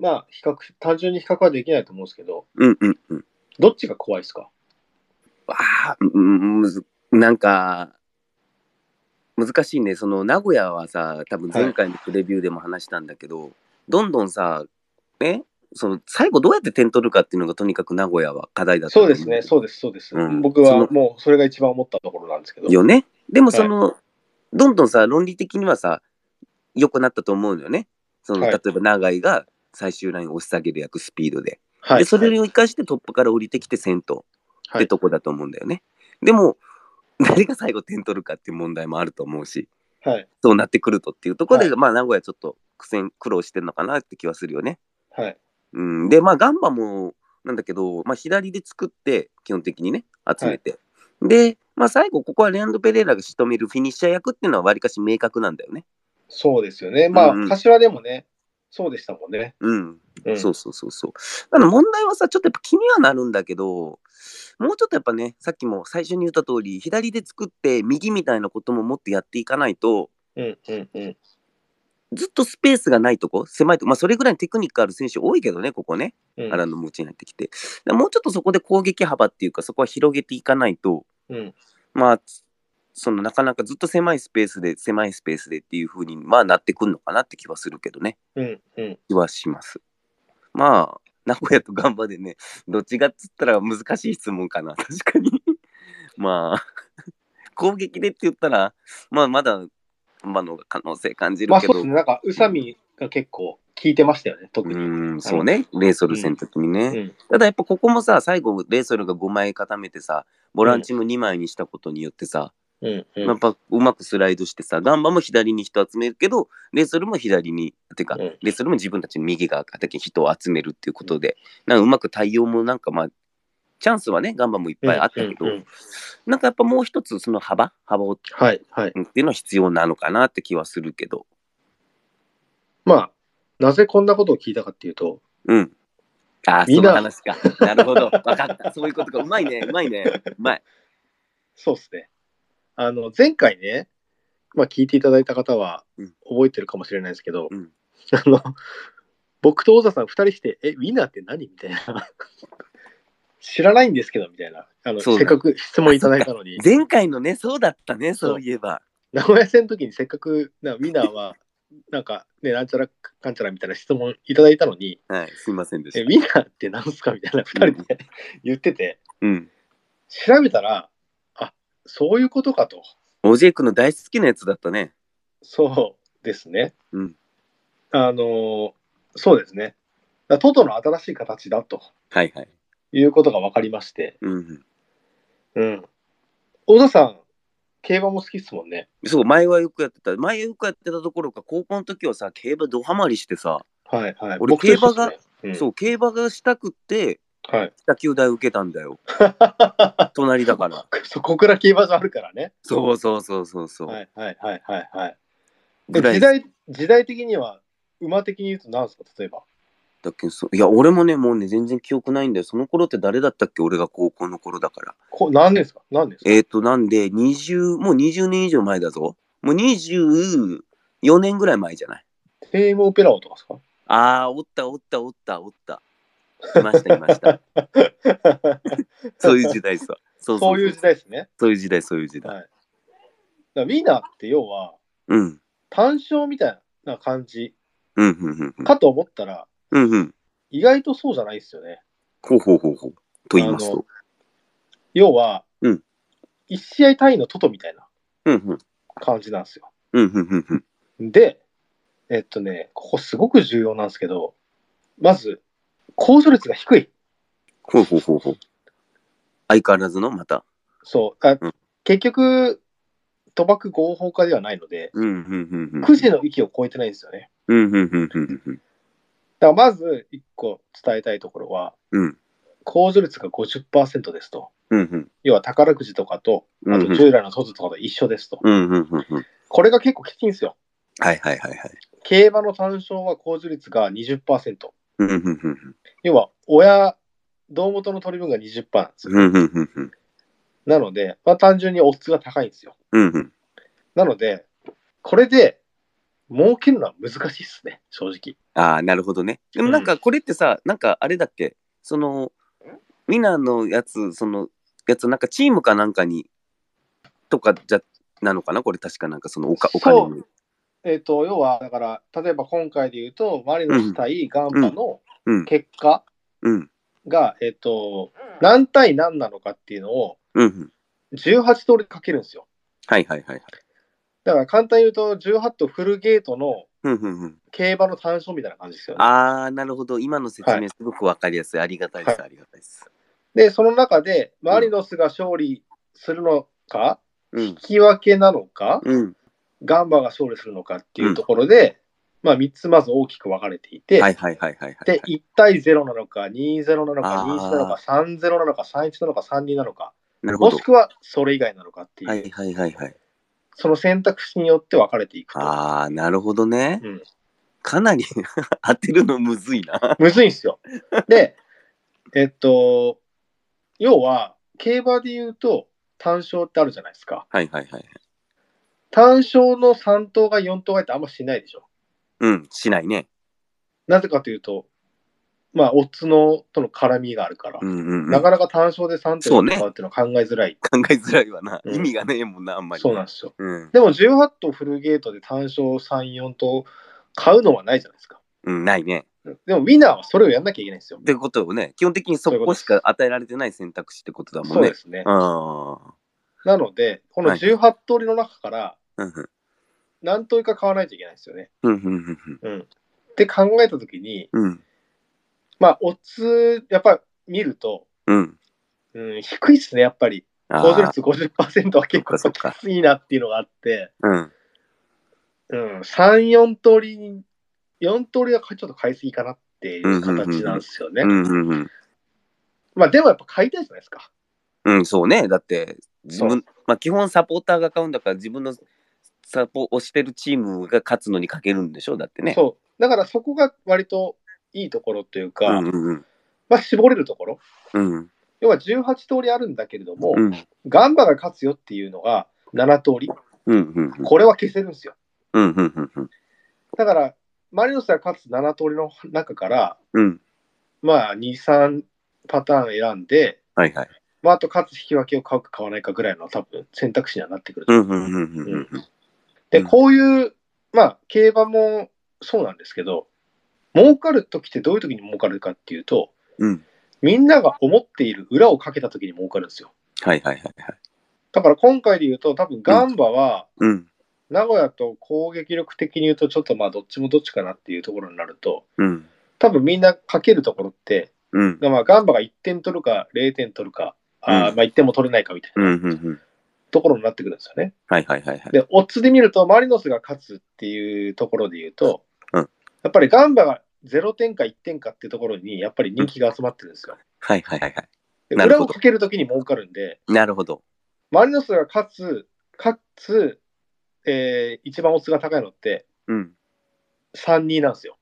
まあ、比較、単純に比較はできないと思うんですけど、うん、うん、うん。どっちが怖いですか？わあ、うん、むず、なんか、難しいね。その、名古屋はさ、多分前回のプレビューでも話したんだけど、どんどんさ、ね、その、最後どうやって点取るかっていうのがとにかく名古屋は課題だったそうですね、そうです、そうです。うん僕はもうそれが一番思ったところなんですけど。よね。でもその、どんどんさ、論理的にはさ、良くなったと思うのよね。その、はい例えば長井が最終ラインを押し下げる役スピードで。はい。で、それはいを生かしてトップから降りてきて先頭。はいってとこだと思うんだよね。でも、誰が最後点取るかっていう問題もあると思うし、はい。そうなってくるとっていうところで、はいまあ、名古屋ちょっと苦戦、苦労してるのかなって気はするよね。はい。うん、で、まあ、ガンバも、なんだけど、まあ、左で作って、基本的にね、集めて。で、まあ、最後、ここはレアンド・ペレイラが仕留めるフィニッシャー役っていうのは、わりかし明確なんだよね。そうですよね。まあ、柏でもね、そうでしたもんね。うん。うん、そうそうそうそう。ただ問題はさ、ちょっとやっぱ気にはなるんだけど、もうちょっとやっぱね、さっきも最初に言った通り、左で作って右みたいなことももっとやっていかないと、うんうんうん。ずっとスペースがないとこ、狭いとこ、まあそれぐらいのテクニックある選手多いけどね、ここね、うんアランのムーチに入ってきて。でもうちょっとそこで攻撃幅っていうか、そこは広げていかないと、うんまあ、そのなかなかずっと狭いスペースで、狭いスペースでっていう風に、まあなってくるのかなって気はするけどね。うんうん。気はします。まあ、名古屋とガンバでね、どっちがっつったら難しい質問かな、確かに。まあ、攻撃でって言ったら、まあ、まだ、ガンバの可能性感じるけど、まあそうですね。なんか、宇佐美が結構効いてましたよね、う特に。ーん、そうね、レーソル戦の時にね。うん。ただやっぱここもさ、最後、レーソルが5枚固めてさ、ボランチも2枚にしたことによってさ、うん。うん。やっぱうまくスライドしてさ、ガンバも左に人集めるけど、レーソルも左に、てか、うん。レーソルも自分たちの右側だけ人を集めるっていうことで、なんかうまく対応もなんかまあ、チャンスはね、ガンバもいっぱいあったけど、うんうんうんなんかやっぱもう一つその幅、幅を、はいはい。うんっていうのは必要なのかなって気はするけど、まあ、なぜこんなことを聞いたかっていうと、うん、ああ、そみんなの話か。なるほど。わかった。そういうことか。うまいね。うまいね。うまい。そうですね。あの、前回ね、まあ聞いていただいた方はうん覚えてるかもしれないですけど、うんあの、僕と小田さん二人して、え、ウィナーって何？みたいな。知らないんですけど、みたいな。あの、そうだせっかく質問いただいたのに、[LAUGHS] 前回のね、そうだったね。そういえば。名古屋戦の時にせっかく、なウィナーは、[LAUGHS] なんかね、なんちゃらかんちゃらみたいな質問いただいたのに、はい。すいませんでえ、ウしィナーって何すか？みたいな二人で言ってて、た。うん。調べたら、あ、そういうことかと。オジェイクの大好きなやつだったね。そうですね。うん。あのーそうですね。トトの新しい形だとはいはい。いうことが分かりまして、うん。うん。小田さん、競馬も好きっすもんね。そう、前はよくやってた。前よくやってたところか、高校の時はさ、競馬ドハマりしてさ、はいはい。俺競馬ね、うん、そう、競馬がしたくって、はい。北九大受けたんだよ。[LAUGHS] 隣だから。そこから競馬場あるからね。そうそうそうそうそう。はいはいはいはいはい。時代、時代的には、馬的に言うと何ですか例えば？だっけそういや、俺もね、もうね、全然記憶ないんだよ。その頃って誰だったっけ？俺が高校の頃だから。こ何年ですか？何年ですか？えっ、ー、と、なんで、20、もう20年以上前だぞ。もう24年ぐらい前じゃない？テームオペラ王とかですか？ああ、おった、おった、おった、おった。いました、いました。[LAUGHS] そういう時代さ。そうそういう時代ですね。そういう時代、そういう時代。はい。だからウィナーって要は、うん。単勝みたいな感じうん、うん、うん。かと思ったら、うん、うん。意外とそうじゃないですよね。ほうほうほうほう。と言いますと。要は、うん1試合単位のトトみたいなうん、うん。感じなんですよ。うん、うん、うん、うん。で、えっとね、ここすごく重要なんですけど、まず、控除率が低い。ほうほうほうほう。相変わらずの、また。そう。あうん結局、賭博合法化ではないので、うん、うん、うん、うん。9時の域を超えてないんですよね。うん、うん、うん、うん、うん。だからまず1個伝えたいところは、うん、控除率が50%ですと。うん、うん。要は宝くじとかと、あと従来のトトとかと一緒ですと。うん、うん、うん、うん。これが結構きついんですよ。はい、はい、はい、はい。競馬の単勝は控除率が20%。うん、うん、うん、うん。要は、親、胴元の取り分が20%なんですよ。うん、うん、うん、うん。なので、まあ、単純にオッズが高いんですよ。うん、うん。なので、これで儲けるのは難しいですね、正直。ああ、なるほどね。でもなんかこれってさ、なんかあれだっけ？その、ウィナーのやつ、その、やつ、なんかチームかなんかに、とかじゃ、なのかな？これ確かなんかそのおかお金に。えっ、と、要は、だから、例えば今回で言うと、マリノス対ガンバのうん、結果うん、が、えっ、と、何対何なのかっていうのをうん、うん。18通りで書けるんですよ。はいはいはいはい。だから簡単に言うと、18とフルゲートのうん、うん、うん。競馬の単勝みたいな感じですよね。ああ、なるほど。今の説は明すごくわかりやすい。ありがたいです、はありがたいです。で、その中で、マリノスが勝利するのか、うん引、き分けなのか、うん。ガンバが勝利するのかっていうところで、まあ3つまず大きく分かれていて、はいはいはいはいはい。で、1対0なのか、2-0なのか、あー2-1なのか、3-0なのか、3-1なのか、3-2なのか、なるほどもし。くはそれ以外なのかっていう、はいはいはいはい。その選択肢によって分かれていくと。ああ、なるほどね。うんかなり [LAUGHS] 当てるのむずいな。むずいんですよ。で、えっと、要は、競馬で言うと、単勝ってあるじゃないですか。はいはいはい。単勝の3等が4等がいってあんましないでしょ。うん、しないね。なぜかというと、まあ、オッズのとの絡みがあるから、うんうん、うん。なかなか単勝で3そうね点を使うっていうのは考えづらい。考えづらいわな。うん意味がねえもんな、あんまり。そうなんですよ。うん。でも18とフルゲートで単勝3、4と買うのはないじゃないですか。うん、ないね。でもウィナーはそれをやんなきゃいけないんですよっ。てことをね、基本的にそこしか与えられてない選択肢ってことだもんね。そうですね。あなので、このはい18通りの中からあ。うんうん何通りか買わないといけないんですよね。うんうんうんうん。って考えたときに、うんまあ、オッズ、やっぱ見ると、うん。うん、低いっすね、やっぱり。あ控除あ。率50%は結構そっかそっかきついなっていうのがあって、うん。うん、3、4通りに、4通りはちょっと買いすぎかなっていう形なんですよね。うんうんうん。まあ、でもやっぱ買いたいじゃないですか。うん、そうね。だって、自そ分、まあ基本サポーターが買うんだから、自分のサポをしてるチームが勝つのにかけるんでしょ？だってね。そう。だからそこが割といいところというか、うんうんうん。まあ、絞れるところ。うん。要は18通りあるんだけれども、うん。ガンバが勝つよっていうのが7通り。うん。うん。これは消せるんですよ。うん。うん。うん。うん。だから、マリノスが勝つ7通りの中から、うん。まあ、2、3パターン選んで、はいはい。まあ、あと勝つ引き分けを買うか買わないかぐらいの多分選択肢にはなってくる。うん。うん。うん。うん。うん。で、うんこういう、まあ、競馬もそうなんですけど、儲かるときってどういうときに儲かるかっていうと、うん。みんなが思っている裏をかけたときに儲かるんですよ。はいはいはいはい。だから今回で言うと、多分ガンバは、うん。名古屋と攻撃力的に言うと、ちょっとまあどっちもどっちかなっていうところになると、うん。多分みんなかけるところって、うん。まあ、ガンバが1点取るか0点取るか、あーうんまあ1点も取れないかみたい。な。ところになってくるんですよね。はいはいはいはい。で、オッズで見ると、マリノスが勝つっていうところで言うと、うんやっぱりガンバが0点か1点かっていうところに、やっぱり人気が集まってるんですよ。はいはいはいはい。裏をかけるときに儲かるんで、なるほど。マリノスが勝つ、勝つ、えー一番オッズが高いのってうん。3-2なんですよ。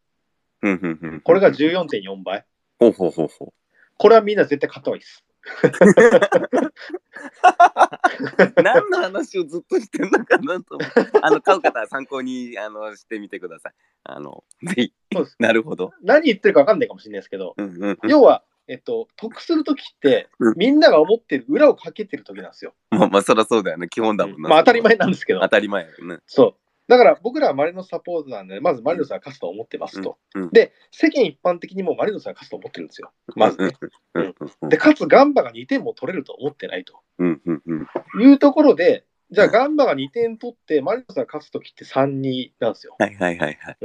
うん。うん。うん。これが14.4倍。ほうほうほうほう。これはみんな絶対買った方がいいです。[LAUGHS] 何の話をずっとしてんのかなと思って。あの、買う方は参考に、あの、してみてください。あの、ぜひ。そうですなるほど。何言ってるか分かんないかもしれないですけど、うんうんうん。要は、えっと、得するときってうん、みんなが思ってる裏をかけてるときなんですよ。まあまあ、そりゃそうだよね。基本だもんな。まあ当たり前なんですけど当、たり前やよね。そう。だから僕らはマリノスサポートなんで、まずマリノスが勝つと思ってますと。うんうんで、世間一般的にもマリノスが勝つと思ってるんですよ。まずね。うんうんうん。で、かつガンバが2点も取れると思ってないとうんうんうん。いうところで、じゃあガンバが2点取って、マリノスが勝つときって3-2なんですよ。はいはいはいはい。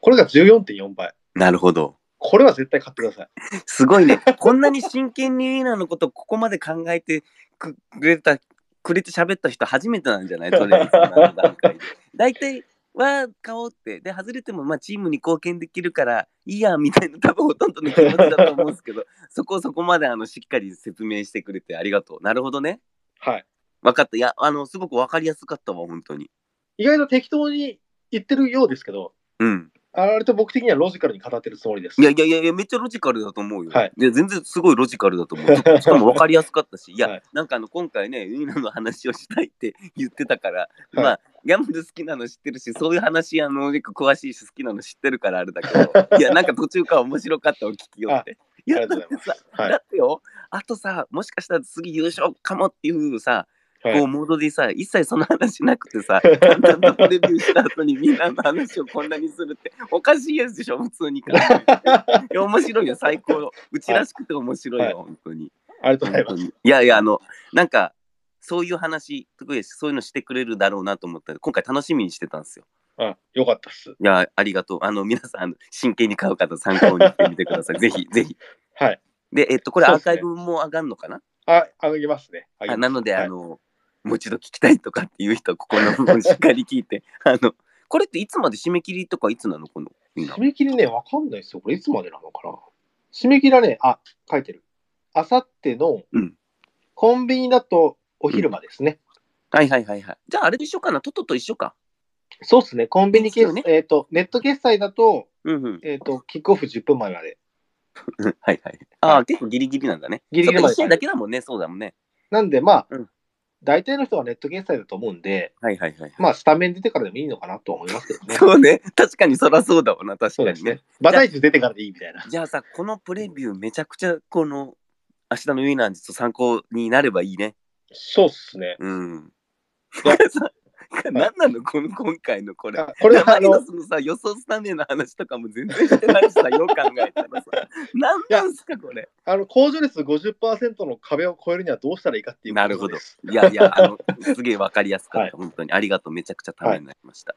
これが14.4倍。なるほど。これは絶対買ってください。[LAUGHS] すごいね。こんなに真剣にウィーナーのことここまで考えてくれた、くれて喋った人初めてなんじゃない？とりあえず今の段階で。[LAUGHS] 大体は買おうって。で、外れてもまあチームに貢献できるからいいやみたいな多分ほとんどの気持ちだと思うんですけど、[LAUGHS] そこをそこまであのしっかり説明してくれてありがとう。なるほどね。はい。分かった。いや、あの、すごく分かりやすかったわ、本当に。意外と適当に言ってるようですけど、うん。あれと僕的にはロジカルに語ってるつもりです。いやいやいやいや、めっちゃロジカルだと思うよ。はいで全然すごいロジカルだと思う。[LAUGHS] しかも分かりやすかったし、いや、はいなんかあの今回ね、ウィーナーの話をしたいって言ってたから、いまあ、ギャンブル好きなの知ってるし、そういう話、あの、結構詳しいし、好きなの知ってるからあれだけど、いや、[LAUGHS] なんか途中から面白かったを聞きよって。いや、だってさ、はいだってよ、あとさ、もしかしたら次優勝かもっていうさ、はいこうモードでさ、一切その話なくてさ、淡々とレビューした後にみんなの話をこんなにするって、おかしいやつでしょ、普通に。[LAUGHS] いや、面白いよ、最高。うちらしくて面白いよ、はい本当に。ありがとうございます。いやいや、あの、なんか、そういう話、特にそういうのしてくれるだろうなと思ったら、今回楽しみにしてたんですよ。あ、よかったっす。いや、ありがとう。あの、皆さん、真剣に買う方、参考にしてみてください。ぜひ、ぜひ。はい。で、えっと、これアーカイブも上がるのかな、あ、あげますね。すあなので、はいあの、もう一度聞きたいとかっていう人は、ここの部分しっかり聞いて、[LAUGHS] あの、これっていつまで締め切りとかいつなのこの、みんな締。め切りね、わかんないですよ。これいつまでなのかな。締め切りはね、あ、書いてる。あさってのうんコンビニだとお昼間ですね。はいはいはいはい。じゃあ、あれで一緒かなトトと一緒か。そうですね。コンビニ決ですよねえっ、と、ネット決済だと、うんうん。えっ、と、キックオフ10分前まで。[LAUGHS] はいはい。ああ、結構ギリギリなんだね。ギリギリまでそっか一試合だけだもんね。そうだもんね。なんで、まあ、うん大体の人はネット決済だと思うんで、はいはいはい。まあ、スタメン出てからでもいいのかなとは思いますけどね。そうね。確かにそらそうだわな。確かにね。バタイチ出てからでいいみたいな。じゃあさ、このプレビューめちゃくちゃこの明日のウィーナーズと参考になればいいね。そうっすね。うん。[LAUGHS] [LAUGHS] 何なのこの今回のこれ。あこれはあのマリノ、スのさ、予想スタメンの話とかも全然してないしさ、よく考えたらさ。[LAUGHS] 何なんすかこれ。あの控除率50%の壁を超えるにはどうしたらいいかっていうなるほど。いやいや、あの、すげえわかりやすかった、はい本当に。ありがとう。めちゃくちゃためになりました。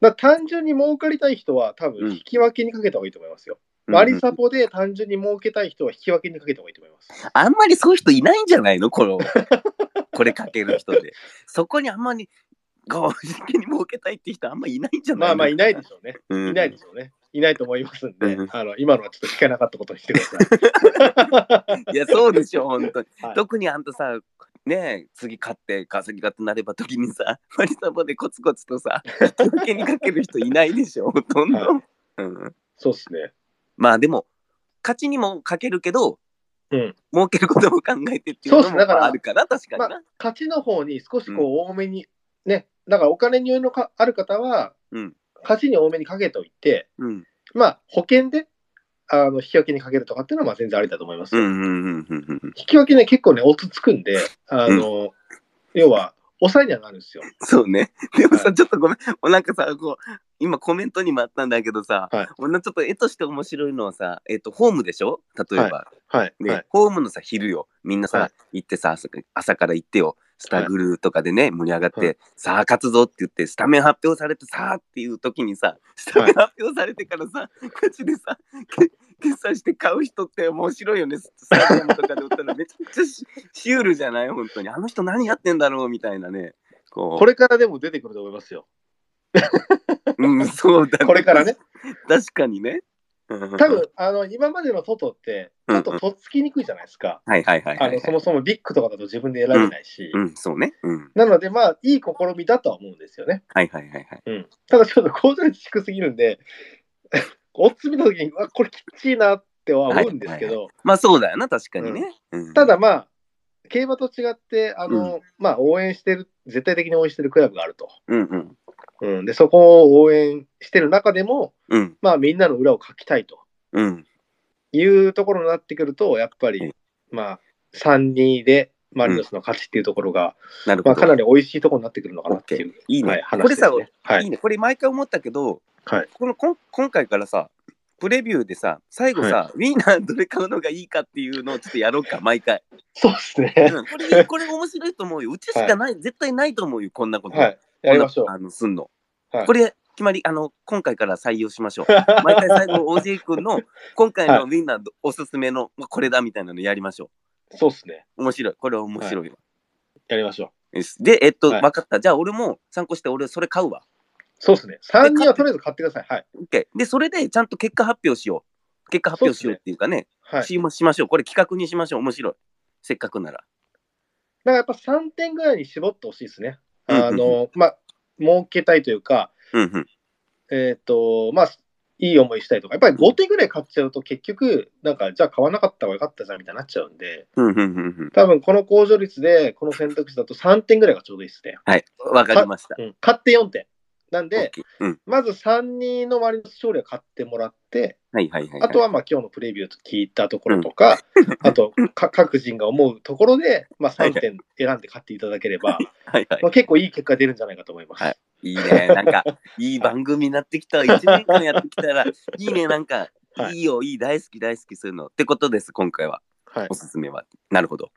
だから単純に儲かりたい人は多うん分引き分けにかけた方がいいと思いますよ。うんマリサポで単純に儲けたい人は引き分けにかけた方がいいと思います。あんまりそういう人いないんじゃないの？この、これかける人で。[LAUGHS] そこにあんまり、こう真剣に儲けたいって人あんまりいないんじゃないの？まあまあいないでしょうね。うんいないでしょうね。いないと思いますんで、うんあの今のはちょっと聞けなかったことにしてください。[LAUGHS] いや、そうでしょ、本当に。はい特にあんたさ、ねえ、次勝って、稼ぎ勝ってなれば時にさ、[LAUGHS] マリサボでコツコツとさ、引きにかける人いないでしょ、ほとんど。はうん、そうですね。まあでも、勝ちにもかけるけど、うん儲けることも考えてっていうのもあるかな、確かにな。ま勝ちの方に少しこう多めに、ね、だからお金に余裕のかある方は、うん勝ちに多めにかけておいて、うん。まあ、保険であの引き分けにかけるとかっていうのはまあ全然ありだと思いますよ。うんうんうんうんうん。引き分けね、結構ね、オツつくんで、あの、要は、抑えにはなるんですよ。そうね。でもさ、はちょっとごめん。もうなんかさ、こう、今コメントにもあったんだけどさ、はい俺のちょっと絵として面白いのはさ、えっ、と、ホームでしょ？例えば。はい。で、はい。ホームのさ、昼よ。みんなさ、はい行ってさ朝、朝から行ってよ。スタグルとかでね、盛り上がって、はいさあ、勝つぞって言って、スタメン発表されてさあっていう時にさ、スタメン発表されてからさ、こっちでさ、け決済して買う人って面白いよね。スタジアムとかで売ったらめちゃくちゃシシュールじゃない？本当に。あの人何やってんだろうみたいなね。こうこれからでも出てくると思いますよ。うん、そうだね。これからね。確かにね。多多分、あの、今までの外って、ちょっととっつきにくいじゃないですか。はいはいはいはい、あの、そもそもビッグとかだと自分で選べないし。うん、そうね。うん。なので、まあ、いい試みだとは思うんですよね。はいはいはいはい。うん。ただ、ちょっと向上率低すぎるんで、オッズ見たときに、うわ、これきっちいなっては思うんですけど、まあそうだよな、確かにね。うんただ、まあ、競馬と違って、あの、まあ、応援してる、絶対的に応援してるクラブがあると。うんうん。うん。で、そこを応援してる中でも、うんまあ、みんなの裏をかきたいとうん。いうところになってくると、やっぱり、うんまあ、3-2でマリノスの勝ちっていうところが、なるほど。まあ、かなり美味しいところになってくるのかなっていう、いいね。はい、話これさ。はいい。いね。これ毎回思ったけど、はいこのこん今回からさ、プレビューでさ、最後さ、ウィーナーどれ買うのがいいかっていうのをちょっとやろうか、毎回。そうですね。うん、これいい、これ面白いと思うよ。うちしかない、絶対ないと思うよ、こんなこと。はい。やりましょうあの、すんの。はいこれ、決まり、あの、今回から採用しましょう。[LAUGHS] 毎回最後、OJ 君の今回のウィンナーおすすめの、まあこれだみたいなのやりましょそうですね。う。面白い。これは面白いよ。やりましょう。ですで、えっと、はい分かった。じゃあ、俺も参考して、俺、それ買うわ。そうですね。3人はとりあえず買ってください。はい。OK。で、それで、ちゃんと結果発表しよう。結果発表しようっていうかね、はい。しましましょう。これ企画にしましょう。面白い。せっかくなら。だからやっぱ3点ぐらいに絞ってほしいですね。うんうんうんあの、まあ、儲けたいというか、うんうん。えっ、と、まあ、いい思いしたいとか、やっぱり5点ぐらい買っちゃうと結局、なんか、じゃあ買わなかった方がよかったじゃんみたいになっちゃうんで、うんうんうんうん。多分この控除率で、この選択肢だと3点ぐらいがちょうどいいですね。はい。わかりました。うん。買って4点。なんで、うん。まず3人の割の勝利を買ってもらって、はいはいはい。あとはまあ今日のプレビューと聞いたところとか、あとか各人が思うところで、まあ、3点選んで買っていただければ、[LAUGHS] はいはいま。あ、結構いい結果出るんじゃないかと思います。はいいいね。なんか、いい番組になってきた。1年間やってきたら、[LAUGHS] いいね。なんか、はいいいよ、いい、大好き、大好きするの。ってことです、今回は。はいおすすめは。なるほど。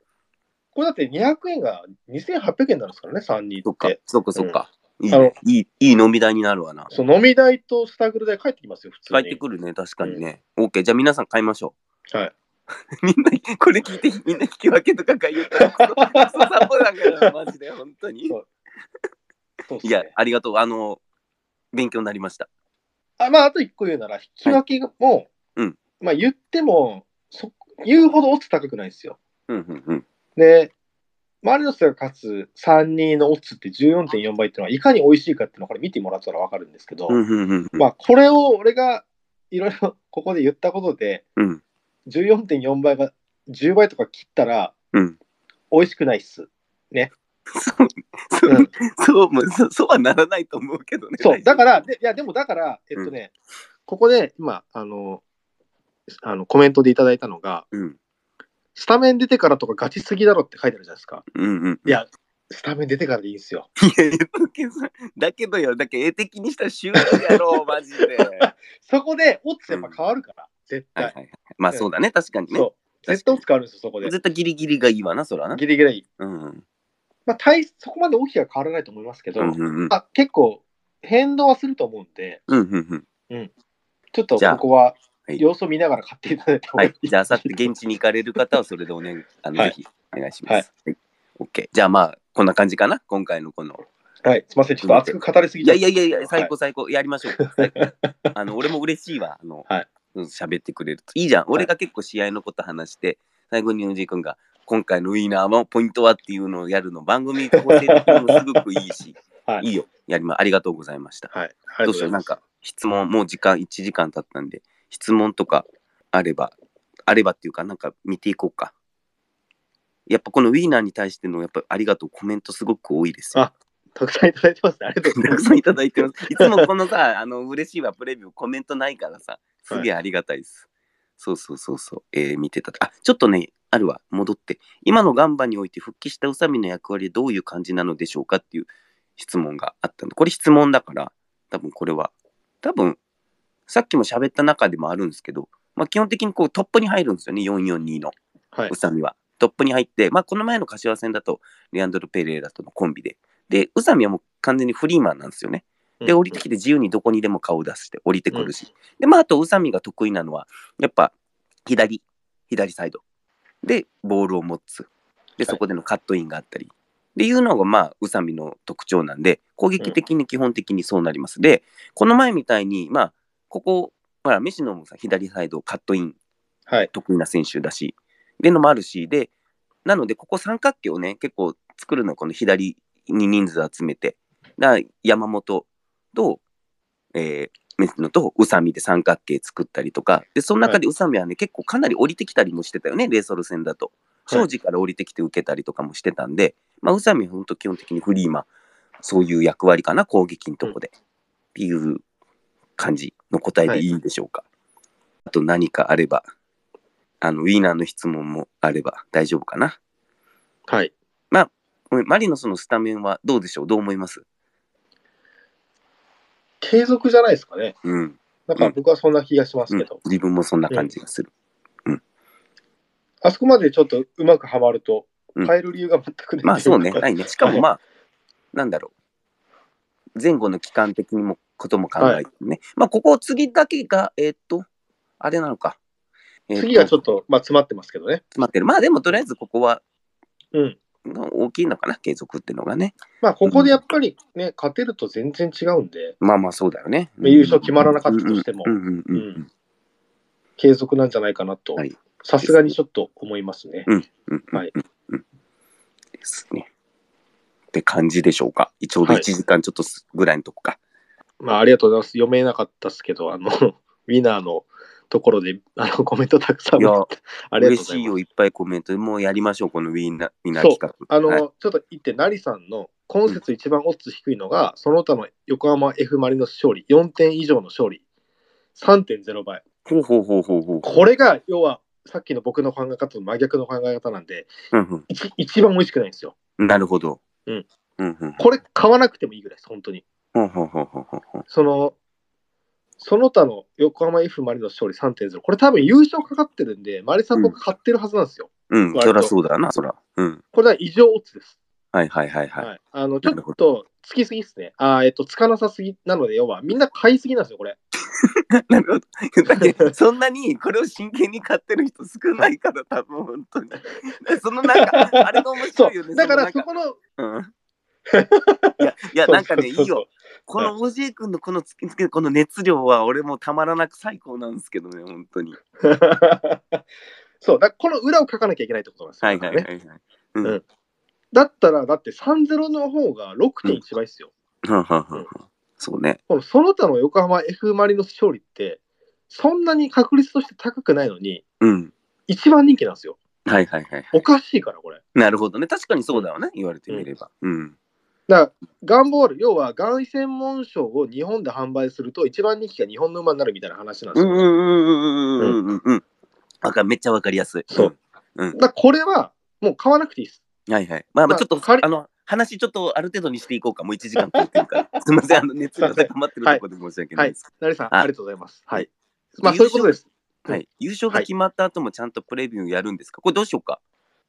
これだって200円が2800円なんですからね、3人そっかって。、そっか、そっか。いいあのね、いい、いい飲み代になるわな。そう飲み代とスタグル代返ってきますよ、普通帰に。ってくるね、確かにね。OK、じゃあ皆さん買いましょう。はい。[LAUGHS] みんな、これ聞いて、みんな引き分けとかが言ったら、クソクソサボだから、マジで、本当に。そうそうっすいやね、。ありがとう。あの、勉強になりました。あまあ、あと1個言うなら、引き分けも、うんまあ言ってもそ、言うほどオッズ高くないんですよ。うんうんうん。で、マリノスが勝つ3-2のオッズって14.4倍っていうのは、いかに美味しいかっていうのは、これ見てもらったら分かるんですけど、うんうんうんうん。まあ、これを俺がいろいろここで言ったことで、うん14.4倍が10倍とか切ったら、うん。美味しくないっす。そう、そううん、そう、そそうはならないと思うけどね。そう、だから、でいや、でもだから、えっとね、ここで今、あの、あのコメントでいただいたのが、うん。スタメン出てからとかガチすぎだろって書いてあるじゃないですか。うんうん。いや、スタメン出てからでいいんですよ。[LAUGHS] いや。だけどよ、だけ絵的にしたら終了やろう、[LAUGHS] マジで。はそこで、オッズやっぱ変わるから、絶対。いはいはい。まあそうだね、確かにね。そう。絶対オッズ変わるんですよ、そこで。絶対ギリギリがいいわな、そらな。ギリギリいい。うん。うんまあ、大そこまで大きくは変わらないと思いますけど、うんうん。あ結構変動はすると思うんで、うんうんうん。ちょっとここははい様子を見ながら買っていただいた方はいがい。い。じゃあ、あさって現地に行かれる方はそれでおね、[LAUGHS] あの、はいぜひお願いします。はい。OK。じゃあまあ、こんな感じかな、今回のこの。はい、すみません、ちょっと熱く語りすぎいちゃやいやいやいや、最高最高、やりましょう。最 [LAUGHS] 高あの、俺も嬉しいわ。あの、はいうん喋ってくれると。いいじゃん。俺が結構試合のこと話して、最後におじい君が、今回のウィーナーのポイントはっていうのをやるの、番組構成的にもすごくいいし、[LAUGHS] はいいいよ。やりま、ありがとうございました。はい、ありがとうございます。どうしよう、なんか、質問、もう時間、1時間経ったんで、質問とかあれば、あればっていうか、なんか見ていこうか。やっぱこのウィーナーに対しての、やっぱありがとうコメントすごく多いですよ。あたくさんいただいてますね。ありがとうございます。[LAUGHS] たくさんいただいてます。いつもこのさ、[LAUGHS] あの、嬉しいわ、プレビューコメントないからさ、すげえありがたいです。そうそうそうそう、えー見てた。あ、ちょっとね、あるわ、戻って。今のガンバにおいて復帰した宇佐美の役割はどういう感じなのでしょうかっていう質問があったの。これ質問だから、多分これは、多分、さっきも喋った中でもあるんですけど、まあ基本的にこうトップに入るんですよね、442の。はい宇。佐美は。トップに入って、まあ、この前の柏戦だと、レアンドロ・ペレイラとのコンビで。で、宇佐美はもう完全にフリーマンなんですよね。で、降りてきて自由にどこにでも顔を出して降りてくるし。で、まあ、あと宇佐美が得意なのは、やっぱ、左、左サイド。で、ボールを持つ。で、そこでのカットインがあったり。っていうのが、まあ、宇佐美の特徴なんで、攻撃的に基本的にそうなります。で、この前みたいに、まあ、ここ、ほら、飯野もさ、左サイドカットイン。はい。得意な選手だし、でのもあるし、で、なので、ここ三角形をね、結構作るのはこの左に人数集めて、だ山本と、えー、メスノと宇佐美で三角形作ったりとか、で、その中で宇佐美はね、結構かなり降りてきたりもしてたよね、レーソル戦だと。はい。庄司から降りてきて受けたりとかもしてたんで、まあ、宇佐美は本当基本的にフリーマン、そういう役割かな、攻撃のとこで。っていう感じの答えでいいんでしょうか？あと何かあれば、あの、ウィーナーの質問もあれば大丈夫かな？はい。ごめんマリノスのスタメンはどうでしょう？どう思います？継続じゃないですかね。うん。なんか僕はそんな気がしますうんけど。自分もそんな感じがする。あそこまでちょっとうまくはまるとうん、変える理由が全くない。まあそうね、はないね。しかもまあ、なんだろう。前後の期間的にもことも考えてね。まあここ次だけが、えーっと、あれなのか。えー次がちょっと、まあ、詰まってますけどね。詰まってる。まあでもとりあえずここはうん。大きいのかな、継続っていうのがね。まあ、ここでやっぱりね、勝てると全然違うんで、まあまあそうだよね。まあ優勝決まらなかったとしてもうんうんうんうんうん継続なんじゃないかなとはい、さすがにちょっと思いますね。うんうんうんはいうんうんですね。って感じでしょうか？ちょうど1はい時間ちょっとすぐらいのとこか。まあ、ありがとうございます。読めなかったですけど、あの、[LAUGHS] ウィナーのところで、あの、コメントたくさん [LAUGHS] ありがとうございます。嬉しいよ、いっぱいコメント。もうやりましょう、このウィーナーウィーナー企画。あの、はいちょっと言って、成さんの今節一番オッズ低いのが、その他の横浜 F・ マリノス勝利、4点以上の勝利、3.0倍。ほうほうほうほうほう。これが、要は、さっきの僕の考え方と真逆の考え方なんで、うん一一番美味しくないんですよ。うん、なるほど。うん。これ買わなくてもいいぐらいです、本当に。その、その他の横浜 F・ マリノス勝利3.0、これ多分優勝かかってるんで、マリさん僕買ってるはずなんですよ。うん、そりゃそうだよな、そら。うん。これは異常オッズです。はいはいはいはい。はい。あの、ちょっと、つきすぎですね。あーえっと、つかなさすぎなので、要は、みんな買いすぎなんですよ、これ。[LAUGHS] なるほど。だって、そんなにこれを真剣に買ってる人少ないから、多分本当に。[LAUGHS] そのなんか、あれが面そ白いよね。う。だから、そこの、うん。[LAUGHS] いや、いや、なんかね、いいよ。この OJ 君のこの突きつけこの熱量は俺もたまらなく最高なんですけどね、本当に。そう、だこの裏を書かなきゃいけないってことなんですよ。はいはいはいはい。うん。うんだったら、だって3-0の方が6.1倍ですよ。はんはんはんはんそうね。このその他の横浜 F・ マリノス勝利って、そんなに確率として高くないのに、うん。一番人気なんですよ。はいはいはいはい。おかしいから、これ。なるほどね。確かにそうだよね。言われてみれば。うん。だから、ガンボール、要は、ガン専門賞を日本で販売すると、一番人気が日本の馬になるみたいな話なんですよ。うんうんうんうんうんうんうん。めっちゃわかりやすい。そう。だからこれは、もう買わなくていいです。うん。はいはい。まあままああちょっと、仮あの、話ちょっとある程度にしていこうか。もう1時間超えてるから。[LAUGHS] すみません。あの、熱が高まってるところで申し訳ないです。成さん、あありがとうございます。はい。まあ、そういうことです。はい。優勝が決まった後もちゃんとプレビューやるんですか？これどうしようか？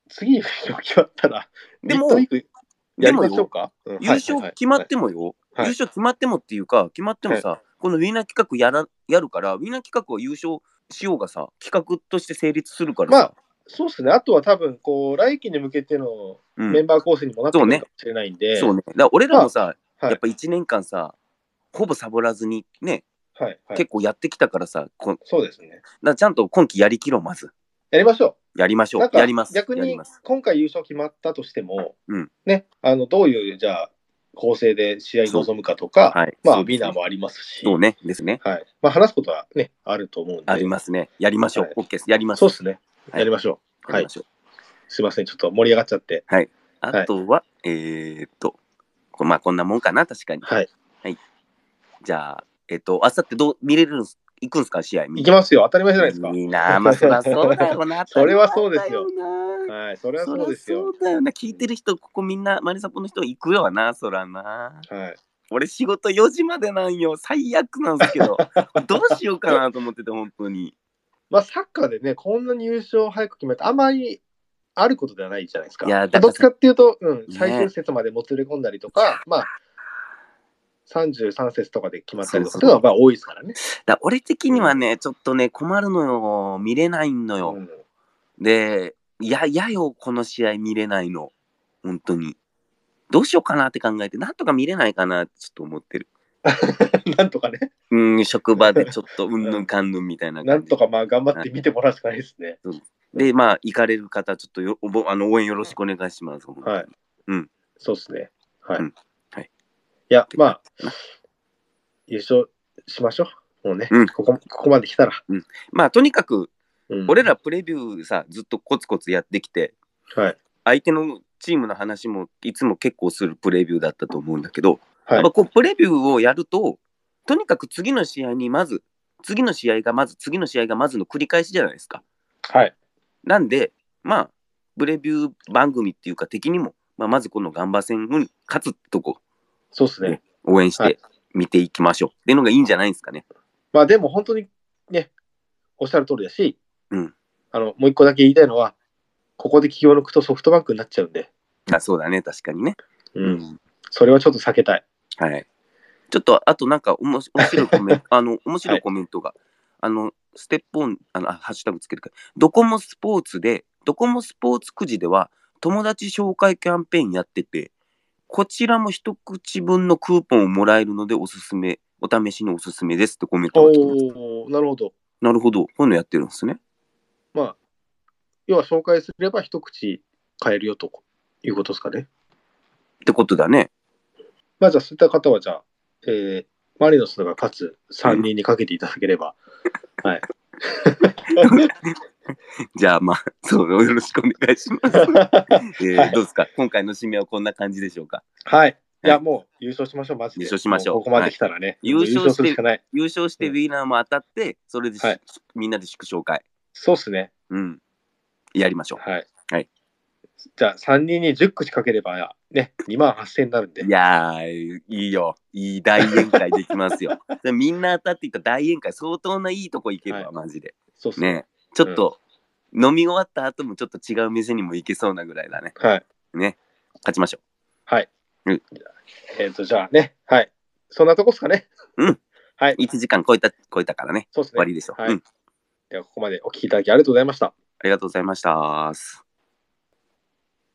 次、優勝決まったら、でもやりでもよましょうか？うん優勝決まってもよ、はい優勝決まってもっていうか、決まってもさ、このウィーナー企画やらやるから、ウィーナー企画は優勝しようがさ、企画として成立するからさ、そうですね。あとは多分、こう、来季に向けてのうんメンバー構成にもなってるかもしれないんで、そうね。だから俺らもさ、はいやっぱ1年間さ、ほぼサボらずにね、はい、はい。結構やってきたからさ、こそうですね。らちゃんと今季やりきろう、まず。やりましょう。やりましょう。やります。逆に。今回優勝決まったとしても、うんね、あのどういうじゃあ構成で試合に臨むかとか、はいまあ、ウィナーもありますし、そうね、ですね。はい。まあ、話すことはね、あると思うんで。ありますね。やりましょうはい。OK です。やりましょう。そうですね。はいやりましょう。はい。すいません。ちょっと盛り上がっちゃって。あとは、えーっと、こまあこんなもんかな、確かに。はい。じゃあ、えっと、あさってどう見れるんす行くんすか、試合見いきますよ。当たり前じゃないですか。いいなあまあそりゃそうだよな。[LAUGHS] それはそうですよはい。それはそうですよ。そうだよな。聞いてる人、ここみんな、マリサポの人行くよな、そらな。はい。俺仕事4時までなんよ。最悪なんですけど。[LAUGHS] どうしようかなと思ってて、本当に。まあ、サッカーでね、こんなに優勝を早く決めて、あんまりあることではないじゃないですか。いやだからどっちかっていうと、うん、ね最終節までもつれ込んだりとか、まあ、33節とかで決まったりとかそうそうっていうのはまあ多いですからね。だ俺的にはね、ちょっとね、困るのよ。見れないのよ。うんで、いや、嫌よ、この試合見れないの。本当に。どうしようかなって考えて、なんとか見れないかなってちょっと思ってる。[LAUGHS] なんとかね、うん、職場でちょっとうんぬんかんぬんみたいな [LAUGHS] なんとかまあ頑張って見てもらうしかないですね。で、まあ、行かれる方、ちょっとよおぼあの応援よろしくお願いします。はい。そうですね。はい。うんはいいや、まあ、優勝しましょう。もうね、うんここここまで来たら。まあ、とにかく、うん俺らプレビューさ、ずっとコツコツやってきて、はい。相手のチームの話もいつも結構するプレビューだったと思うんだけど、はいこうプレビューをやると、とにかく次の試合にまず、次の試合がまず、次の試合がまずの繰り返しじゃないですか。はい。なんで、まあ、プレビュー番組っていうか的にも、まあ、まずこのガンバ戦に勝つとこそうですね。応援しはいて見ていきましょうっていうのがいいんじゃないですかね。まあでも本当にね、おっしゃる通りだし、うんあのもう一個だけ言いたいのは、ここで気を抜くとソフトバンクになっちゃうんで、あそうだね、確かにね。うんそれはちょっと避けたい。はい。ちょっと、あとなんかおもし面白いコメント、あの、面白いコメントが、あの、ステップオン、あの、あハッシュタグつけるから、ドコモスポーツで、ドコモスポーツくじでは、友達紹介キャンペーンやってて、こちらも一口分のクーポンをもらえるので、おすすめ、お試しにおすすめですってコメントが来てます。おおなるほど。なるほど、こういうのやってるんですね。まあ、要は紹介すれば一口買えるよということですかね。ってことだね。まあじゃあそういった方はじゃあ、えーマリノスが勝つ3人にかけていただければ、はい。[LAUGHS] じゃあ、まあ、そう、よろしくお願いします。[LAUGHS] えーはいどうですか？今回の締めはこんな感じでしょうか？はい。いや、もう優勝しましょう、マジで。優勝しましょうもここまで来たらね。はい優勝しかない。優勝してウィーナーも当たって、それでし、はいみんなで祝勝会。そうっすね。うん。やりましょはい。はい。じゃあ、3人に10口かければ、ね、2万8000になるんでう。い。やー、いいよ。いい大宴会できますよ。[LAUGHS] でみんな当たっていった大宴会、相当ないいとこ行けるわ、はいマジで。そうっすね。ねちょっと、飲み終わった後もちょっと違う店にも行けそうなぐらいだね。はい。ね。勝ちましょはい。うんえっ、と、じゃあね、はい。そんなとこっすかね。うん。はい。う。1時間超えた、超えたからね。そうですね。終わりでしょ。はいうん。では、ここまでお聞きいただきありがとうございました。ありがとうございました。